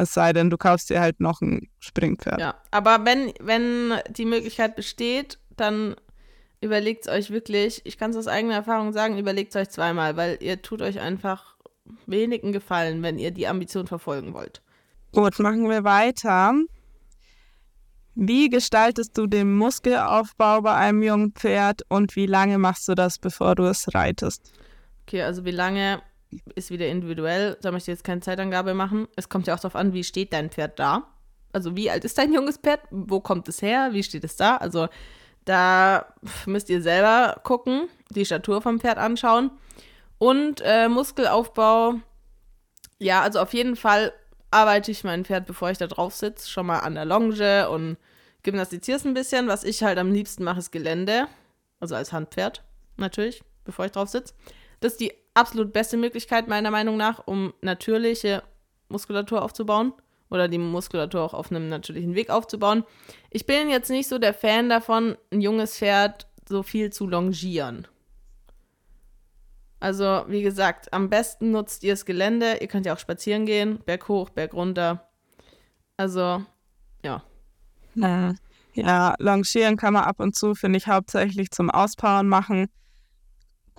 Es sei denn, du kaufst dir halt noch ein Springpferd. Ja, aber wenn, wenn die Möglichkeit besteht, dann überlegt es euch wirklich, ich kann es aus eigener Erfahrung sagen, überlegt es euch zweimal, weil ihr tut euch einfach wenigen Gefallen, wenn ihr die Ambition verfolgen wollt. Gut, machen wir weiter. Wie gestaltest du den Muskelaufbau bei einem jungen Pferd und wie lange machst du das, bevor du es reitest? Okay, also wie lange ist wieder individuell. Da möchte ich jetzt keine Zeitangabe machen. Es kommt ja auch darauf an, wie steht dein Pferd da. Also wie alt ist dein junges Pferd? Wo kommt es her? Wie steht es da? Also da müsst ihr selber gucken, die Statur vom Pferd anschauen. Und äh, Muskelaufbau, ja, also auf jeden Fall arbeite ich mein Pferd, bevor ich da drauf sitze, schon mal an der Longe und gymnastiziere es ein bisschen. Was ich halt am liebsten mache, ist Gelände. Also als Handpferd, natürlich, bevor ich drauf sitze. Das ist die absolut beste Möglichkeit, meiner Meinung nach, um natürliche Muskulatur aufzubauen oder die Muskulatur auch auf einem natürlichen Weg aufzubauen. Ich bin jetzt nicht so der Fan davon, ein junges Pferd so viel zu longieren. Also, wie gesagt, am besten nutzt ihr das Gelände. Ihr könnt ja auch spazieren gehen, Berg hoch, Berg runter. Also, ja. Ja, longieren kann man ab und zu, finde ich, hauptsächlich zum Auspowern machen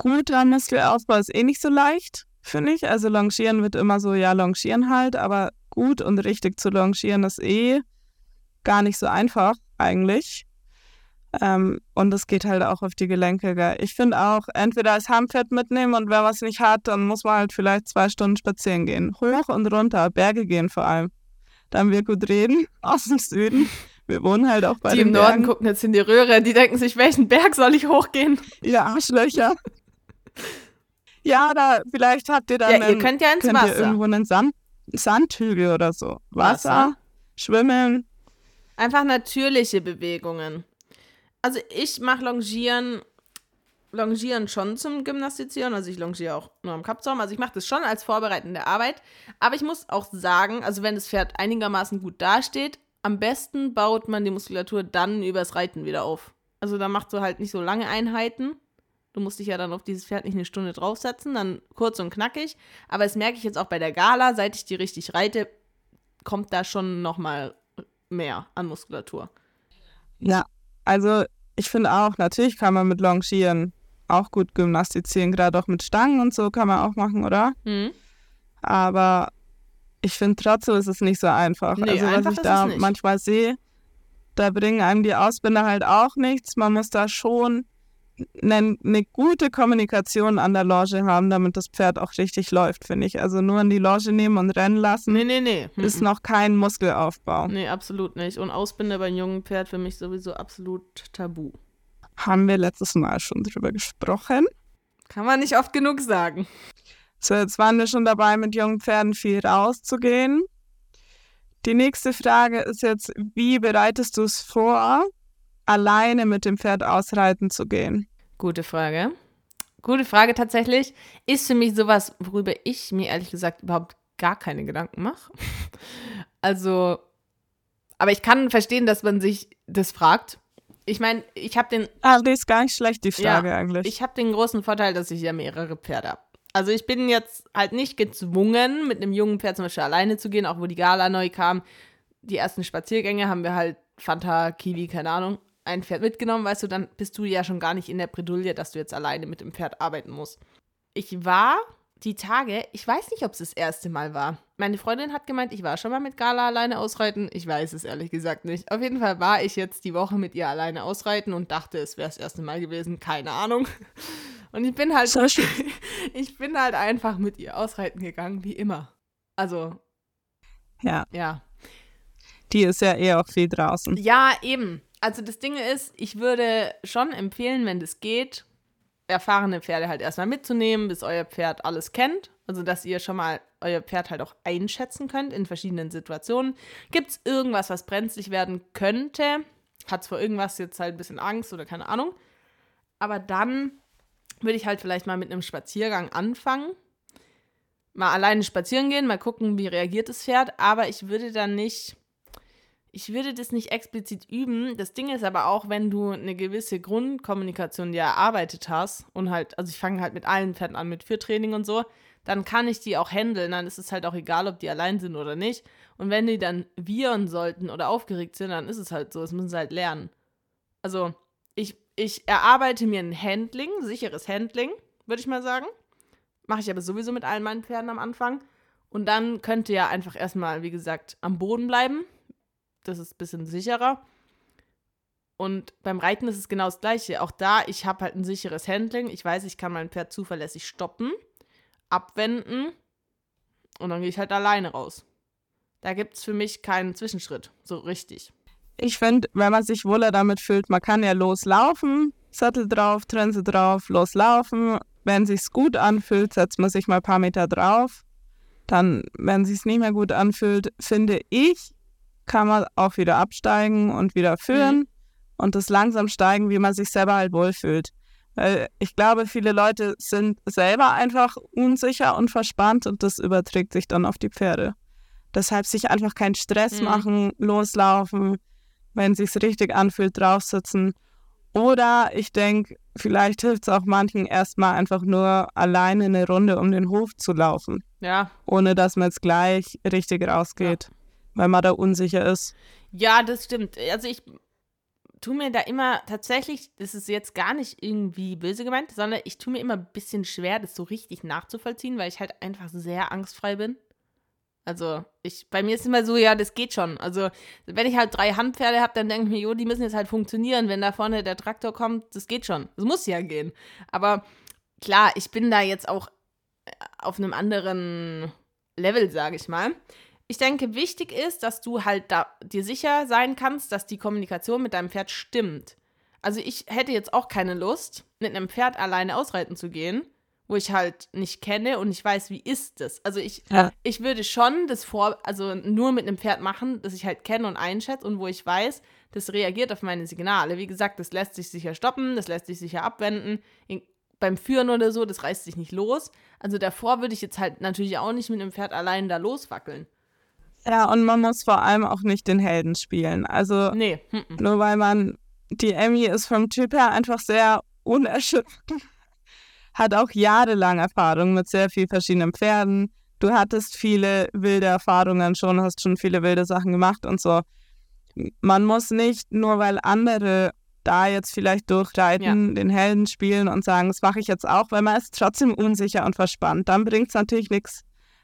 guter Muskelaufbau ist eh nicht so leicht, finde ich. Also Longieren wird immer so, ja, Longieren halt, aber gut und richtig zu longieren ist eh gar nicht so einfach eigentlich. Ähm, und es geht halt auch auf die Gelenke. Gell? Ich finde auch, entweder als Handpferd mitnehmen und wer was nicht hat, dann muss man halt vielleicht zwei Stunden spazieren gehen. Hoch und runter, Berge gehen vor allem. Dann wir gut reden aus dem Süden. Wir wohnen halt auch bei die im Norden Bergen. gucken jetzt in die Röhre, die denken sich, welchen Berg soll ich hochgehen? Ihr Arschlöcher. ja, da vielleicht habt ihr dann Ja, ihr einen, könnt ja ins könnt ihr Wasser. irgendwo einen Sand, Sandhügel oder so. Wasser, Wasser. Schwimmen. Einfach natürliche Bewegungen. Also ich mache Longieren, Longieren schon zum Gymnastizieren. Also ich longiere auch nur am Kappzaum. Also ich mache das schon als vorbereitende Arbeit. Aber ich muss auch sagen, also wenn das Pferd einigermaßen gut dasteht, am besten baut man die Muskulatur dann übers Reiten wieder auf. Also da machst du halt nicht so lange Einheiten. Du musst dich ja dann auf dieses Pferd nicht eine Stunde draufsetzen, dann kurz und knackig. Aber das merke ich jetzt auch bei der Gala, seit ich die richtig reite, kommt da schon nochmal mehr an Muskulatur. Ja, also ich finde auch, natürlich kann man mit Longieren auch gut gymnastizieren, gerade auch mit Stangen und so kann man auch machen, oder? Mhm. Aber ich finde trotzdem ist es nicht so einfach. Nee, also was einfach ich ist da manchmal sehe, da bringen einem die Ausbinder halt auch nichts. Man muss da schon eine, eine gute Kommunikation an der Loge haben, damit das Pferd auch richtig läuft, finde ich. Also nur in die Loge nehmen und rennen lassen Nee, nee, nee. ist Mhm. noch kein Muskelaufbau. Nee, absolut nicht. Und Ausbinder bei einem jungen Pferd für mich sowieso absolut tabu. Haben wir letztes Mal schon drüber gesprochen. Kann man nicht oft genug sagen. So, jetzt waren wir schon dabei, mit jungen Pferden viel rauszugehen. Die nächste Frage ist jetzt, wie bereitest du es vor, alleine mit dem Pferd ausreiten zu gehen? Gute Frage. Gute Frage tatsächlich. Ist für mich sowas, worüber ich mir ehrlich gesagt überhaupt gar keine Gedanken mache. Also, aber ich kann verstehen, dass man sich das fragt. Ich meine, ich habe den Ah, die ist gar nicht schlecht, die Frage Ja, eigentlich. Ich habe den großen Vorteil, dass ich ja mehrere Pferde habe. Also ich bin jetzt halt nicht gezwungen, mit einem jungen Pferd zum Beispiel alleine zu gehen, auch wo die Gala neu kam. Die ersten Spaziergänge haben wir halt Fanta, Kiwi, keine Ahnung, ein Pferd mitgenommen, weißt du, dann bist du ja schon gar nicht in der Bredouille, dass du jetzt alleine mit dem Pferd arbeiten musst. Ich war die Tage, ich weiß nicht, ob es das erste Mal war. Meine Freundin hat gemeint, ich war schon mal mit Gala alleine ausreiten. Ich weiß es ehrlich gesagt nicht. Auf jeden Fall war ich jetzt die Woche mit ihr alleine ausreiten und dachte, es wäre das erste Mal gewesen. Keine Ahnung. Und ich bin halt, So ich bin halt einfach mit ihr ausreiten gegangen, wie immer. Also, ja, ja. die ist ja eh auch viel draußen. Ja, eben. Also das Ding ist, ich würde schon empfehlen, wenn das geht, erfahrene Pferde halt erstmal mitzunehmen, bis euer Pferd alles kennt. Also dass ihr schon mal euer Pferd halt auch einschätzen könnt in verschiedenen Situationen. Gibt es irgendwas, was brenzlig werden könnte? Hat es vor irgendwas jetzt halt ein bisschen Angst oder keine Ahnung. Aber dann würde ich halt vielleicht mal mit einem Spaziergang anfangen. Mal alleine spazieren gehen, mal gucken, wie reagiert das Pferd. Aber ich würde dann nicht ich würde das nicht explizit üben. Das Ding ist aber auch, wenn du eine gewisse Grundkommunikation dir erarbeitet hast und halt, also ich fange halt mit allen Pferden an, mit Führtraining und so, dann kann ich die auch handeln. Dann ist es halt auch egal, ob die allein sind oder nicht. Und wenn die dann wiehern sollten oder aufgeregt sind, dann ist es halt so. Das müssen sie halt lernen. Also, ich, ich erarbeite mir ein Handling, sicheres Handling, würde ich mal sagen. Mache ich aber sowieso mit allen meinen Pferden am Anfang. Und dann könnt ihr ja einfach erstmal, wie gesagt, am Boden bleiben. Das ist ein bisschen sicherer. Und beim Reiten ist es genau das Gleiche. Auch da, ich habe halt ein sicheres Handling. Ich weiß, ich kann mein Pferd zuverlässig stoppen, abwenden und dann gehe ich halt alleine raus. Da gibt es für mich keinen Zwischenschritt, so richtig. Ich finde, wenn man sich wohler damit fühlt, man kann ja loslaufen, Sattel drauf, Trense drauf, loslaufen. Wenn sich's gut anfühlt, setzt man sich mal ein paar Meter drauf. Dann, wenn sich's nicht mehr gut anfühlt, finde ich, kann man auch wieder absteigen und wieder führen mhm. und das langsam steigen, wie man sich selber halt wohlfühlt. Weil ich glaube, viele Leute sind selber einfach unsicher und verspannt und das überträgt sich dann auf die Pferde. Deshalb sich einfach keinen Stress mhm. machen, loslaufen, wenn sich's richtig anfühlt, draufsitzen. Oder ich denke, vielleicht hilft es auch manchen erstmal einfach nur alleine eine Runde um den Hof zu laufen. Ja. Ohne dass man jetzt gleich richtig rausgeht, ja. Weil man da unsicher ist. Ja, das stimmt. Also ich tue mir da immer tatsächlich, das ist jetzt gar nicht irgendwie böse gemeint, sondern ich tue mir immer ein bisschen schwer, das so richtig nachzuvollziehen, weil ich halt einfach sehr angstfrei bin. Also, ich, bei mir ist immer so, ja, das geht schon. Also, wenn ich halt drei Handpferde habe, dann denke ich mir, jo, die müssen jetzt halt funktionieren. Wenn da vorne der Traktor kommt, das geht schon. Das muss ja gehen. Aber klar, ich bin da jetzt auch äh, auf einem anderen Level, sage ich mal. Ich denke, wichtig ist, dass du halt da dir sicher sein kannst, dass die Kommunikation mit deinem Pferd stimmt. Also, ich hätte jetzt auch keine Lust, mit einem Pferd alleine ausreiten zu gehen wo ich halt nicht kenne und ich weiß, wie ist das. Also ich, ja. ich würde schon das vor, also nur mit einem Pferd machen, das ich halt kenne und einschätze und wo ich weiß, das reagiert auf meine Signale. Wie gesagt, das lässt sich sicher stoppen, das lässt sich sicher abwenden. In, beim Führen oder so, das reißt sich nicht los. Also davor würde ich jetzt halt natürlich auch nicht mit einem Pferd allein da loswackeln. Ja, und man muss vor allem auch nicht den Helden spielen. Also nee. nur weil man, die Emmy ist vom Typ her einfach sehr unerschüttert hat auch jahrelang Erfahrung mit sehr vielen verschiedenen Pferden. Du hattest viele wilde Erfahrungen schon, hast schon viele wilde Sachen gemacht und so. Man muss nicht, nur weil andere da jetzt vielleicht durchreiten, ja. den Helden spielen und sagen, das mache ich jetzt auch, weil man ist trotzdem unsicher und verspannt. Dann bringt es natürlich nichts.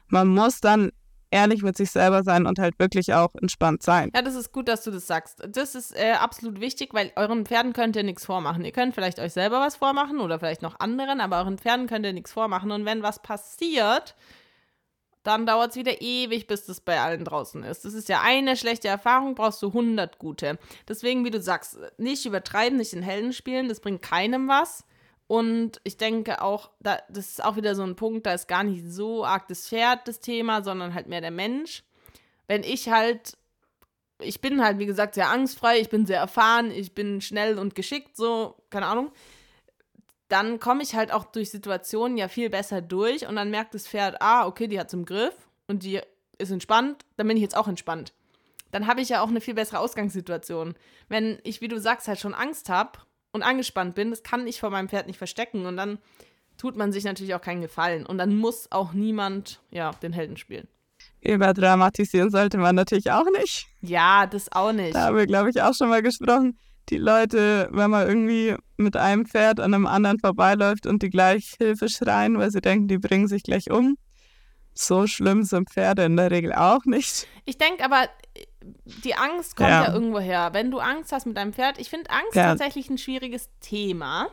Man muss dann ehrlich mit sich selber sein und halt wirklich auch entspannt sein. Ja, das ist gut, dass du das sagst. Das ist äh, absolut wichtig, weil euren Pferden könnt ihr nichts vormachen. Ihr könnt vielleicht euch selber was vormachen oder vielleicht noch anderen, aber euren Pferden könnt ihr nichts vormachen. Und wenn was passiert, dann dauert es wieder ewig, bis das bei allen draußen ist. Das ist ja eine schlechte Erfahrung, brauchst du 100 gute. Deswegen, wie du sagst, nicht übertreiben, nicht in Helden spielen, das bringt keinem was. Und ich denke auch, da, das ist auch wieder so ein Punkt, da ist gar nicht so arg das Pferd das Thema, sondern halt mehr der Mensch. Wenn ich halt, ich bin halt, wie gesagt, sehr angstfrei, ich bin sehr erfahren, ich bin schnell und geschickt, so, keine Ahnung, dann komme ich halt auch durch Situationen ja viel besser durch und dann merkt das Pferd, ah, okay, die hat zum Griff und die ist entspannt, dann bin ich jetzt auch entspannt. Dann habe ich ja auch eine viel bessere Ausgangssituation. Wenn ich, wie du sagst, halt schon Angst habe und angespannt bin, das kann ich vor meinem Pferd nicht verstecken. Und dann tut man sich natürlich auch keinen Gefallen. Und dann muss auch niemand, ja, den Helden spielen. Überdramatisieren sollte man natürlich auch nicht. Ja, das auch nicht. Da haben wir, glaube ich, auch schon mal gesprochen. Die Leute, wenn man irgendwie mit einem Pferd an einem anderen vorbeiläuft und die gleich Hilfe schreien, weil sie denken, die bringen sich gleich um. So schlimm sind Pferde in der Regel auch nicht. Ich denke aber, die Angst kommt ja. ja irgendwo her. Wenn du Angst hast mit deinem Pferd, ich finde Angst ja. tatsächlich ein schwieriges Thema,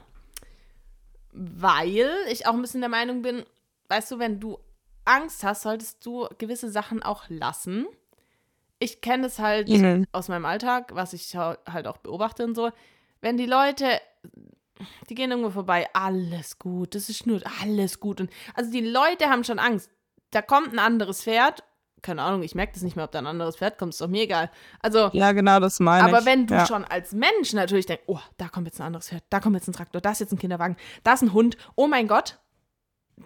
weil ich auch ein bisschen der Meinung bin, weißt du, wenn du Angst hast, solltest du gewisse Sachen auch lassen. Ich kenne es halt mhm. aus meinem Alltag, was ich halt auch beobachte und so. Wenn die Leute, die gehen irgendwo vorbei, alles gut, das ist nur alles gut. Und also die Leute haben schon Angst. Da kommt ein anderes Pferd keine Ahnung, ich merke das nicht mehr, ob da ein anderes Pferd kommt, ist doch mir egal. Also, ja, genau, das meine ich. Aber wenn du ja. schon als Mensch natürlich denkst, oh, da kommt jetzt ein anderes Pferd, da kommt jetzt ein Traktor, da ist jetzt ein Kinderwagen, da ist ein Hund, oh mein Gott,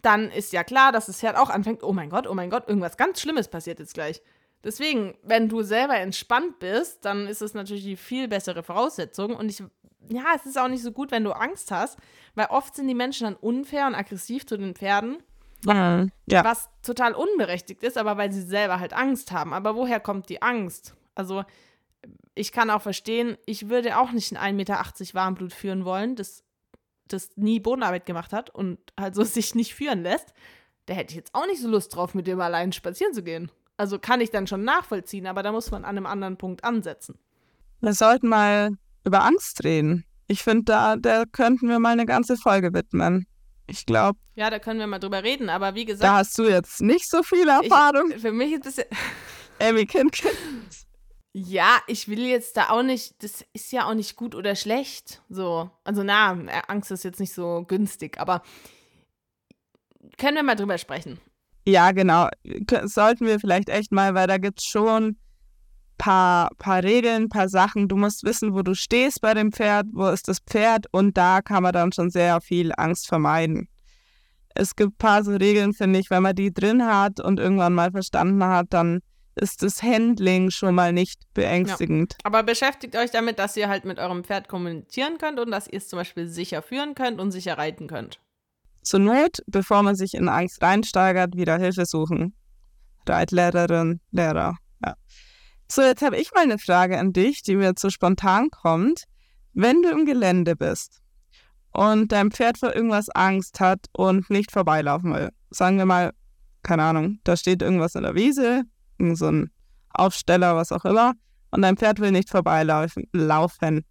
dann ist ja klar, dass das Pferd auch anfängt, oh mein Gott, oh mein Gott, irgendwas ganz Schlimmes passiert jetzt gleich. Deswegen, wenn du selber entspannt bist, dann ist es natürlich die viel bessere Voraussetzung. Und ich, ja, es ist auch nicht so gut, wenn du Angst hast, weil oft sind die Menschen dann unfair und aggressiv zu den Pferden Mhm. Ja. Was total unberechtigt ist, aber weil sie selber halt Angst haben. Aber woher kommt die Angst? Also, ich kann auch verstehen, ich würde auch nicht ein 1,80 Meter Warmblut führen wollen, das, das nie Bodenarbeit gemacht hat und also sich nicht führen lässt. Da hätte ich jetzt auch nicht so Lust drauf, mit dem allein spazieren zu gehen. Also kann ich dann schon nachvollziehen, aber da muss man an einem anderen Punkt ansetzen. Wir sollten mal über Angst reden. Ich finde, da, da könnten wir mal eine ganze Folge widmen. Ich glaube, Ja, da können wir mal drüber reden, aber wie da gesagt, hast du jetzt nicht so viel Erfahrung. ich, für mich ist das ja, Amy Kinkin. ja, ich will jetzt da auch nicht, das ist ja auch nicht gut oder schlecht. So, also na, Angst ist jetzt nicht so günstig, aber können wir mal drüber sprechen. Ja, genau. Sollten wir vielleicht echt mal, weil da gibt es schon paar, paar Regeln, paar Sachen. Du musst wissen, wo du stehst bei dem Pferd, wo ist das Pferd und da kann man dann schon sehr viel Angst vermeiden. Es gibt paar so Regeln, finde ich, wenn man die drin hat und irgendwann mal verstanden hat, dann ist das Handling schon mal nicht beängstigend. Aber beschäftigt euch damit, dass ihr halt mit eurem Pferd kommunizieren könnt und dass ihr es zum Beispiel sicher führen könnt und sicher reiten könnt. Zur Not, bevor man sich in Angst reinsteigert, wieder Hilfe suchen. Reitlehrerin, Lehrer. Ja. So, jetzt habe ich mal eine Frage an dich, die mir zu spontan kommt. Wenn du im Gelände bist und dein Pferd vor irgendwas Angst hat und nicht vorbeilaufen will, sagen wir mal, keine Ahnung, da steht irgendwas in der Wiese, so ein Aufsteller, was auch immer, und dein Pferd will nicht vorbeilaufen. Laufen.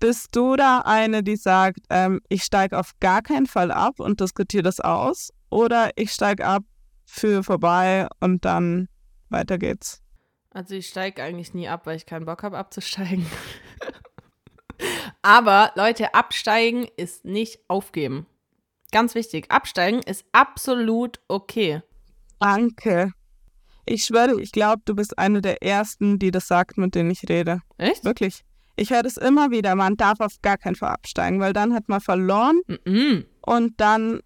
Bist du da eine, die sagt, ähm, ich steige auf gar keinen Fall ab und diskutiere das aus? Oder ich steige ab, führe vorbei und dann weiter geht's? Also ich steige eigentlich nie ab, weil ich keinen Bock habe abzusteigen. Aber Leute, absteigen ist nicht aufgeben. Ganz wichtig, absteigen ist absolut okay. Danke. Ich schwöre, ich glaube, du bist eine der Ersten, die das sagt, mit denen ich rede. Echt? Wirklich. Ich höre das immer wieder, man darf auf gar keinen Fall absteigen, weil dann hat man verloren Mhm. und dann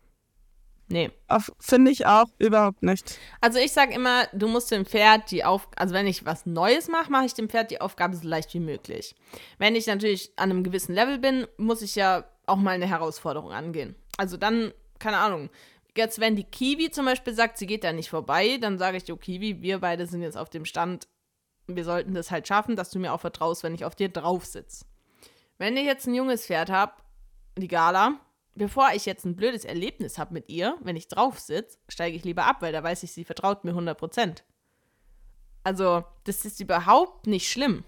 Nee. finde ich auch überhaupt nicht. Also ich sage immer, du musst dem Pferd die Aufgabe, also wenn ich was Neues mache, mache ich dem Pferd die Aufgabe so leicht wie möglich. Wenn ich natürlich an einem gewissen Level bin, muss ich ja auch mal eine Herausforderung angehen. Also dann, keine Ahnung, jetzt wenn die Kiwi zum Beispiel sagt, sie geht da nicht vorbei, dann sage ich, jo Kiwi, wir beide sind jetzt auf dem Stand, wir sollten das halt schaffen, dass du mir auch vertraust, wenn ich auf dir drauf sitze. Wenn ich jetzt ein junges Pferd habe, die Gala, bevor ich jetzt ein blödes Erlebnis habe mit ihr, wenn ich drauf sitze, steige ich lieber ab, weil da weiß ich, sie vertraut mir 100%. Also, das ist überhaupt nicht schlimm.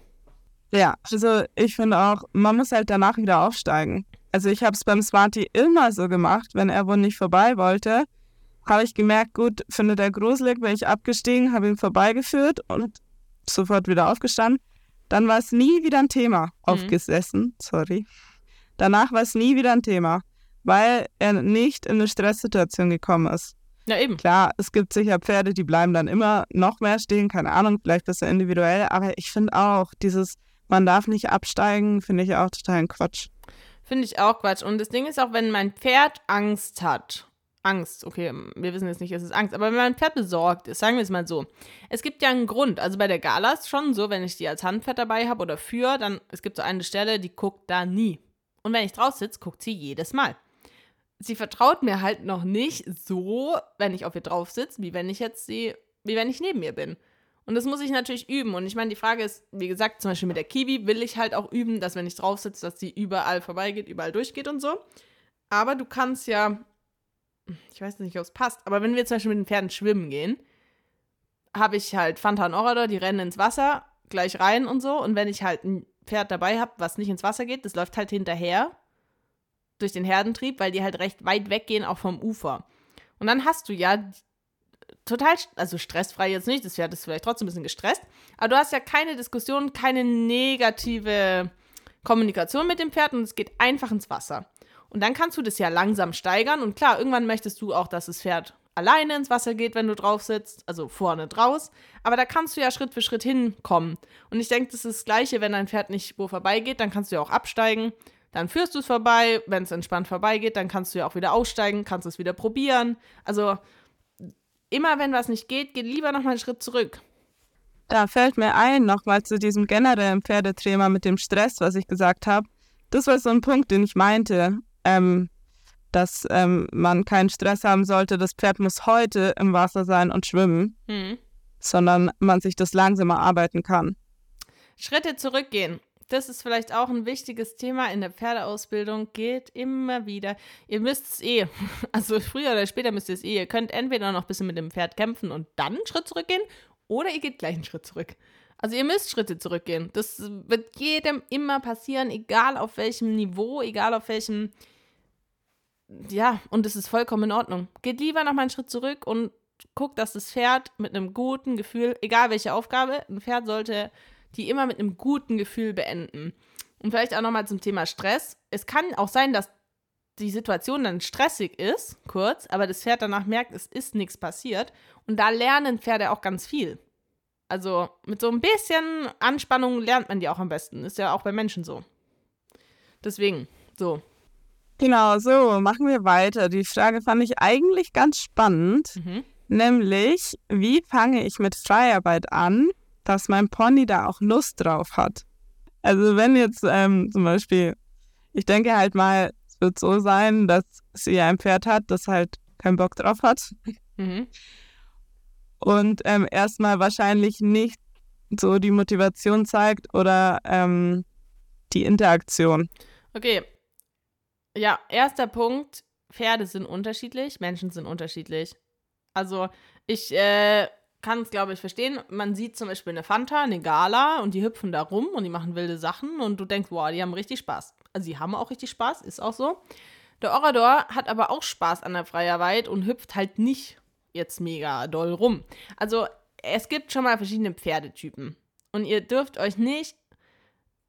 Ja, also ich finde auch, man muss halt danach wieder aufsteigen. Also ich habe es beim Smarty immer so gemacht, wenn er wohl nicht vorbei wollte, habe ich gemerkt, gut, findet er gruselig, bin ich abgestiegen, habe ihn vorbeigeführt und sofort wieder aufgestanden. Dann war es nie wieder ein Thema. Aufgesessen, sorry. Danach war es nie wieder ein Thema, weil er nicht in eine Stresssituation gekommen ist. Ja, eben. Klar, es gibt sicher Pferde, die bleiben dann immer noch mehr stehen, keine Ahnung, vielleicht ist er individuell, aber ich finde auch, dieses, man darf nicht absteigen, finde ich auch total ein Quatsch. Finde ich auch Quatsch. Und das Ding ist auch, wenn mein Pferd Angst hat. Angst, okay, wir wissen jetzt nicht, es ist Angst, aber wenn mein Pferd besorgt ist, sagen wir es mal so. Es gibt ja einen Grund. Also bei der Gala ist schon so, wenn ich die als Handpferd dabei habe oder für, dann, es gibt so eine Stelle, die guckt da nie. Und wenn ich drauf sitze, guckt sie jedes Mal. Sie vertraut mir halt noch nicht so, wenn ich auf ihr drauf sitze, wie wenn ich jetzt sie, wie wenn ich neben ihr bin. Und das muss ich natürlich üben. Und ich meine, die Frage ist, wie gesagt, zum Beispiel mit der Kiwi will ich halt auch üben, dass wenn ich drauf sitze, dass sie überall vorbeigeht, überall durchgeht und so. Aber du kannst ja, ich weiß nicht, ob es passt, aber wenn wir zum Beispiel mit den Pferden schwimmen gehen, habe ich halt Fanta und Orador, die rennen ins Wasser, gleich rein und so. Und wenn ich halt ein Pferd dabei habe, was nicht ins Wasser geht, das läuft halt hinterher durch den Herdentrieb, weil die halt recht weit weggehen, auch vom Ufer. Und dann hast du ja total, also stressfrei jetzt nicht, das Pferd ist vielleicht trotzdem ein bisschen gestresst, aber du hast ja keine Diskussion, keine negative Kommunikation mit dem Pferd und es geht einfach ins Wasser. Und dann kannst du das ja langsam steigern und klar, irgendwann möchtest du auch, dass das Pferd alleine ins Wasser geht, wenn du drauf sitzt, also vorne draus, aber da kannst du ja Schritt für Schritt hinkommen. Und ich denke, das ist das Gleiche, wenn dein Pferd nicht wo vorbeigeht, dann kannst du ja auch absteigen, dann führst du es vorbei, wenn es entspannt vorbeigeht, dann kannst du ja auch wieder aussteigen, kannst es wieder probieren. Also immer wenn was nicht geht, geh lieber noch mal einen Schritt zurück. Da fällt mir ein, nochmal zu diesem generellen Pferdethema mit dem Stress, was ich gesagt habe. Das war so ein Punkt, den ich meinte. Ähm, dass ähm, man keinen Stress haben sollte, das Pferd muss heute im Wasser sein und schwimmen, Mhm. sondern man sich das langsam erarbeiten kann. Schritte zurückgehen. Das ist vielleicht auch ein wichtiges Thema in der Pferdeausbildung. Geht immer wieder. Ihr müsst es eh. Also früher oder später müsst ihr es eh. Ihr könnt entweder noch ein bisschen mit dem Pferd kämpfen und dann einen Schritt zurückgehen oder ihr geht gleich einen Schritt zurück. Also ihr müsst Schritte zurückgehen. Das wird jedem immer passieren, egal auf welchem Niveau, egal auf welchem. Ja, und es ist vollkommen in Ordnung. Geht lieber noch mal einen Schritt zurück und guckt, dass das Pferd mit einem guten Gefühl, egal welche Aufgabe, ein Pferd sollte die immer mit einem guten Gefühl beenden. Und vielleicht auch nochmal zum Thema Stress. Es kann auch sein, dass die Situation dann stressig ist, kurz, aber das Pferd danach merkt, es ist nichts passiert. Und da lernen Pferde auch ganz viel. Also mit so ein bisschen Anspannung lernt man die auch am besten. Ist ja auch bei Menschen so. Deswegen, so. Genau, so, machen wir weiter. Die Frage fand ich eigentlich ganz spannend, Mhm. nämlich, wie fange ich mit Freiarbeit an, dass mein Pony da auch Lust drauf hat? Also wenn jetzt ähm, zum Beispiel, ich denke halt mal, es wird so sein, dass sie ein Pferd hat, das halt keinen Bock drauf hat Mhm. und ähm, erstmal wahrscheinlich nicht so die Motivation zeigt oder ähm, die Interaktion. Okay. Ja, erster Punkt. Pferde sind unterschiedlich, Menschen sind unterschiedlich. Also, ich äh, kann es, glaube ich, verstehen. Man sieht zum Beispiel eine Fanta, eine Gala und die hüpfen da rum und die machen wilde Sachen und du denkst, wow, die haben richtig Spaß. Also, die haben auch richtig Spaß, ist auch so. Der Orador hat aber auch Spaß an der Freiarbeit und hüpft halt nicht jetzt mega doll rum. Also, es gibt schon mal verschiedene Pferdetypen. Und ihr dürft euch nicht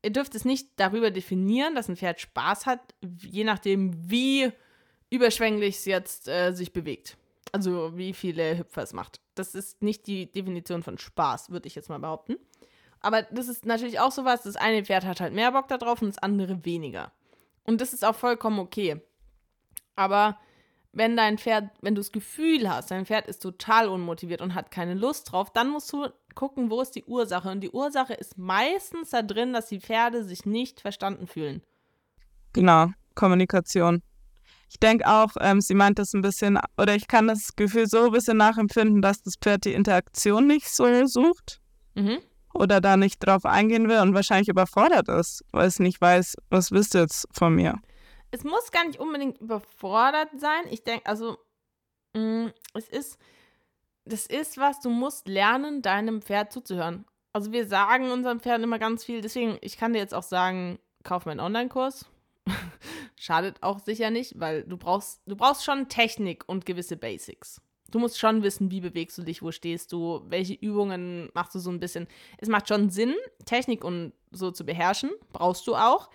ihr dürft es nicht darüber definieren, dass ein Pferd Spaß hat, je nachdem, wie überschwänglich es jetzt äh, sich bewegt. Also wie viele Hüpfer es macht. Das ist nicht die Definition von Spaß, würde ich jetzt mal behaupten. Aber das ist natürlich auch sowas, das eine Pferd hat halt mehr Bock darauf und das andere weniger. Und das ist auch vollkommen okay. Aber wenn dein Pferd, wenn du das Gefühl hast, dein Pferd ist total unmotiviert und hat keine Lust drauf, dann musst du gucken, wo ist die Ursache. Und die Ursache ist meistens da drin, dass die Pferde sich nicht verstanden fühlen. Genau, Kommunikation. Ich denke auch, ähm, sie meint das ein bisschen, oder ich kann das Gefühl so ein bisschen nachempfinden, dass das Pferd die Interaktion nicht so sucht Mhm. oder da nicht drauf eingehen will und wahrscheinlich überfordert ist, weil es nicht weiß, was wisst ihr jetzt von mir. Es muss gar nicht unbedingt überfordert sein. Ich denke, also, mh, es ist, das ist was, du musst lernen, deinem Pferd zuzuhören. Also, wir sagen unseren Pferden immer ganz viel. Deswegen, ich kann dir jetzt auch sagen, kauf meinen Online-Kurs. Schadet auch sicher nicht, weil du brauchst, du brauchst schon Technik und gewisse Basics. Du musst schon wissen, wie bewegst du dich, wo stehst du, welche Übungen machst du so ein bisschen. Es macht schon Sinn, Technik und so zu beherrschen, brauchst du auch.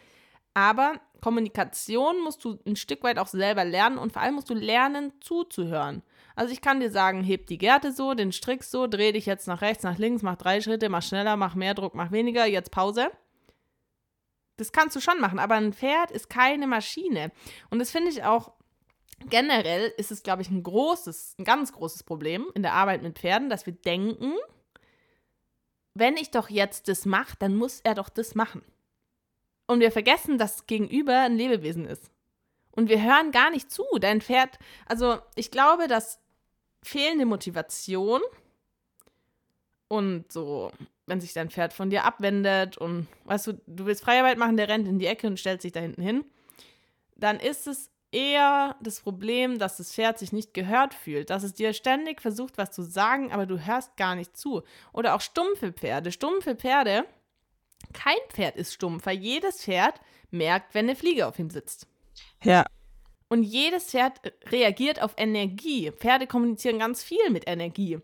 Aber Kommunikation musst du ein Stück weit auch selber lernen und vor allem musst du lernen, zuzuhören. Also ich kann dir sagen, heb die Gerte so, den Strick so, dreh dich jetzt nach rechts, nach links, mach drei Schritte, mach schneller, mach mehr Druck, mach weniger, jetzt Pause. Das kannst du schon machen, aber ein Pferd ist keine Maschine. Und das finde ich auch generell ist es, glaube ich, ein großes, ein ganz großes Problem in der Arbeit mit Pferden, dass wir denken, wenn ich doch jetzt das mache, dann muss er doch das machen. Und wir vergessen, dass Gegenüber ein Lebewesen ist. Und wir hören gar nicht zu. Dein Pferd, also ich glaube, dass fehlende Motivation und so, wenn sich dein Pferd von dir abwendet und weißt du, du willst Freiarbeit machen, der rennt in die Ecke und stellt sich da hinten hin, dann ist es eher das Problem, dass das Pferd sich nicht gehört fühlt, dass es dir ständig versucht, was zu sagen, aber du hörst gar nicht zu. Oder auch stumpfe Pferde. Stumpfe Pferde, kein Pferd ist stumpf, weil jedes Pferd merkt, wenn eine Fliege auf ihm sitzt. Ja, Und jedes Pferd reagiert auf Energie. Pferde kommunizieren ganz viel mit Energie.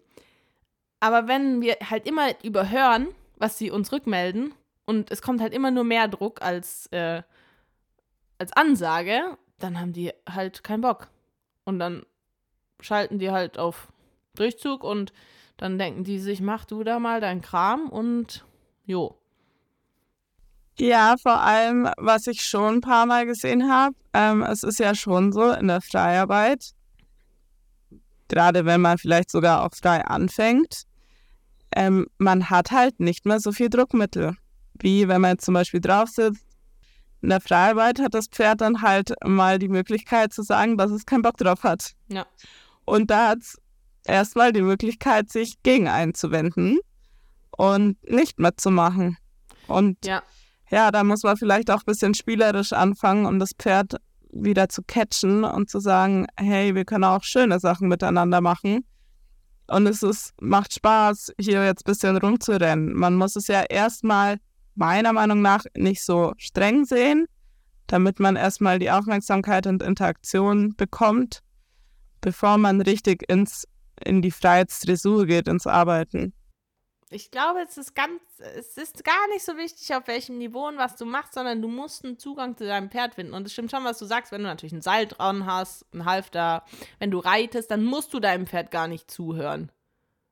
Aber wenn wir halt immer überhören, was sie uns rückmelden, und es kommt halt immer nur mehr Druck als, äh, als Ansage, dann haben die halt keinen Bock. Und dann schalten die halt auf Durchzug und dann denken die sich, mach du da mal deinen Kram und jo. Ja, vor allem, was ich schon ein paar Mal gesehen habe, ähm, es ist ja schon so in der Freiarbeit, gerade wenn man vielleicht sogar auch frei anfängt, ähm, man hat halt nicht mehr so viel Druckmittel, wie wenn man zum Beispiel drauf sitzt, in der Freiarbeit hat das Pferd dann halt mal die Möglichkeit zu sagen, dass es keinen Bock drauf hat. Ja. Und da hat es erstmal die Möglichkeit, sich gegen einzuwenden und nicht mitzumachen. Und Ja. ja, da muss man vielleicht auch ein bisschen spielerisch anfangen, um das Pferd wieder zu catchen und zu sagen, hey, wir können auch schöne Sachen miteinander machen. Und es ist, macht Spaß, hier jetzt ein bisschen rumzurennen. Man muss es ja erstmal meiner Meinung nach nicht so streng sehen, damit man erstmal die Aufmerksamkeit und Interaktion bekommt, bevor man richtig ins, in die Freiheitsdressur geht, ins Arbeiten. Ich glaube, es ist ganz, es ist gar nicht so wichtig, auf welchem Niveau und was du machst, sondern du musst einen Zugang zu deinem Pferd finden. Und es stimmt schon, was du sagst, wenn du natürlich ein Seil dran hast, ein Halfter, wenn du reitest, dann musst du deinem Pferd gar nicht zuhören.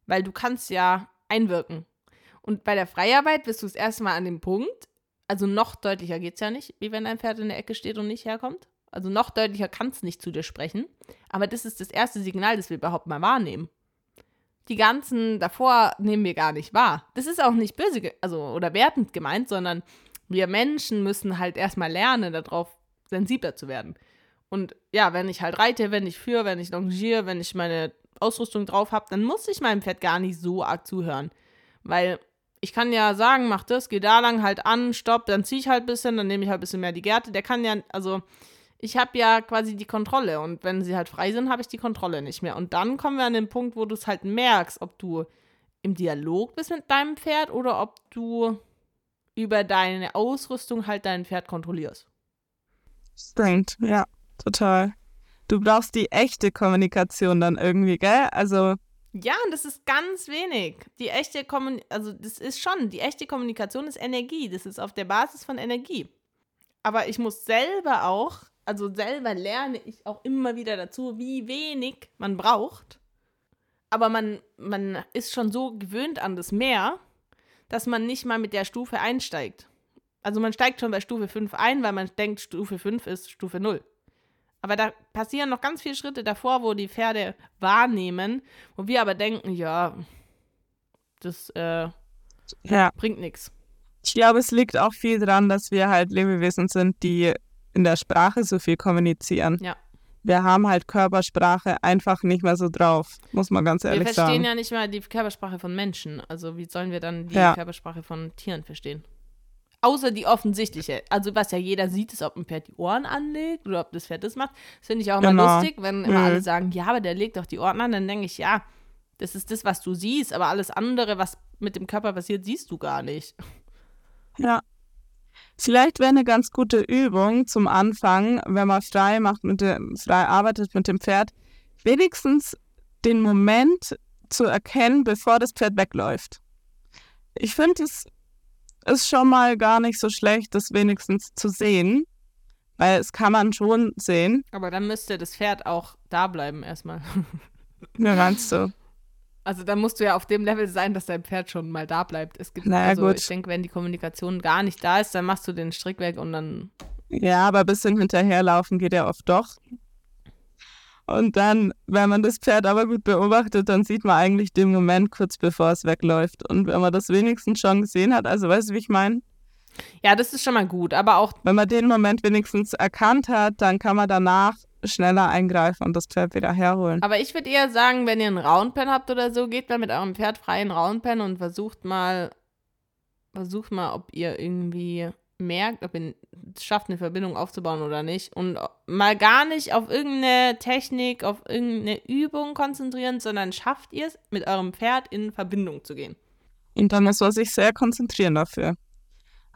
Weil du kannst ja einwirken. Und bei der Freiarbeit bist du es erstmal an dem Punkt, also noch deutlicher geht es ja nicht, wie wenn dein Pferd in der Ecke steht und nicht herkommt. Also noch deutlicher kann es nicht zu dir sprechen. Aber das ist das erste Signal, das wir überhaupt mal wahrnehmen die ganzen davor nehmen wir gar nicht wahr. Das ist auch nicht böse, also oder wertend gemeint, sondern wir Menschen müssen halt erstmal lernen, darauf sensibler zu werden. Und ja, wenn ich halt reite, wenn ich führe, wenn ich longiere, wenn ich meine Ausrüstung drauf habe, dann muss ich meinem Pferd gar nicht so arg zuhören. Weil ich kann ja sagen, mach das, geh da lang, halt an, stopp, dann zieh ich halt ein bisschen, dann nehme ich halt ein bisschen mehr die Gerte. Der kann ja, also ich habe ja quasi die Kontrolle und wenn sie halt frei sind, habe ich die Kontrolle nicht mehr. Und dann kommen wir an den Punkt, wo du es halt merkst, ob du im Dialog bist mit deinem Pferd oder ob du über deine Ausrüstung halt dein Pferd kontrollierst. Stimmt, ja, total. Du brauchst die echte Kommunikation dann irgendwie, gell? Also, Ja, und das ist ganz wenig. Die echte Kommunikation, also das ist schon, die echte Kommunikation ist Energie. Das ist auf der Basis von Energie. Aber ich muss selber auch, also selber lerne ich auch immer wieder dazu, wie wenig man braucht. Aber man, man ist schon so gewöhnt an das Meer, dass man nicht mal mit der Stufe einsteigt. Also man steigt schon bei Stufe 5 ein, weil man denkt, Stufe 5 ist Stufe 0. Aber da passieren noch ganz viele Schritte davor, wo die Pferde wahrnehmen, wo wir aber denken, ja, das äh, ja. bringt nichts. Ich glaube, es liegt auch viel daran, dass wir halt Lebewesen sind, die in der Sprache so viel kommunizieren. Ja. Wir haben halt Körpersprache einfach nicht mehr so drauf, muss man ganz Wir ehrlich verstehen sagen. ja nicht mal die Körpersprache von Menschen. Also wie sollen wir dann die Ja. Körpersprache von Tieren verstehen? Außer die offensichtliche. Also was ja jeder sieht, ist, ob ein Pferd die Ohren anlegt oder ob das Pferd das macht. Das finde ich auch immer Genau. lustig, wenn immer Mhm. alle sagen, ja, aber der legt doch die Ohren an. Dann denke ich, ja, das ist das, was du siehst, aber alles andere, was mit dem Körper passiert, siehst du gar nicht. Ja. Vielleicht wäre eine ganz gute Übung zum Anfang, wenn man frei macht mit dem, frei arbeitet mit dem Pferd, wenigstens den Moment zu erkennen, bevor das Pferd wegläuft. Ich finde, es ist schon mal gar nicht so schlecht, das wenigstens zu sehen, weil es kann man schon sehen. Aber dann müsste das Pferd auch da bleiben erstmal. Wie meinst du? Also da musst du ja auf dem Level sein, dass dein Pferd schon mal da bleibt. Es gibt, Naja, also gut. ich denke, wenn die Kommunikation gar nicht da ist, dann machst du den Strick weg und dann Ja, aber ein bisschen hinterherlaufen geht ja oft doch. Und dann, wenn man das Pferd aber gut beobachtet, dann sieht man eigentlich den Moment kurz bevor es wegläuft. Und wenn man das wenigstens schon gesehen hat, also weißt du, wie ich meine? Ja, das ist schon mal gut, aber auch Wenn man den Moment wenigstens erkannt hat, dann kann man danach schneller eingreifen und das Pferd wieder herholen. Aber ich würde eher sagen, wenn ihr einen Roundpen habt oder so, geht mal mit eurem Pferd frei in Roundpen und versucht mal, versucht mal, ob ihr irgendwie merkt, ob ihr es schafft, eine Verbindung aufzubauen oder nicht. Und mal gar nicht auf irgendeine Technik, auf irgendeine Übung konzentrieren, sondern schafft ihr es, mit eurem Pferd in Verbindung zu gehen. Und dann muss man sich sehr konzentrieren dafür.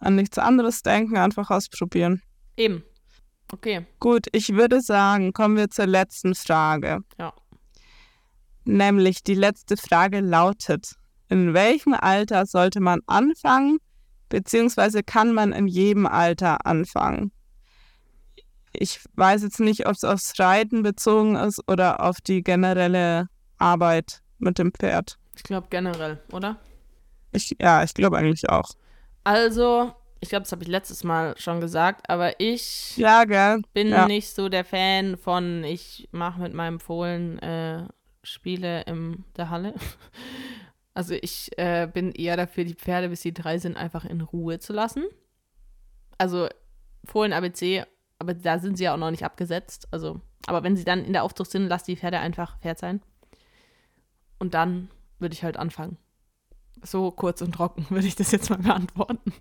An nichts anderes denken, einfach ausprobieren. Eben. Okay, Gut, ich würde sagen, kommen wir zur letzten Frage. ja. Nämlich die letzte Frage lautet, in welchem Alter sollte man anfangen, beziehungsweise kann man in jedem Alter anfangen? Ich weiß jetzt nicht, ob es aufs Reiten bezogen ist oder auf die generelle Arbeit mit dem Pferd. Ich glaube generell, oder? Ich, ja, ich glaube eigentlich auch. Also, ich glaube, das habe ich letztes Mal schon gesagt, aber ich Ja, bin Ja. nicht so der Fan von, ich mache mit meinem Fohlen äh, Spiele in der Halle. Also ich äh, bin eher dafür, die Pferde, bis sie drei sind, einfach in Ruhe zu lassen. Also Fohlen ABC, aber da sind sie ja auch noch nicht abgesetzt. Also, aber wenn sie dann in der Aufzucht sind, lass die Pferde einfach Pferd sein. Und dann würde ich halt anfangen. So kurz und trocken würde ich das jetzt mal beantworten.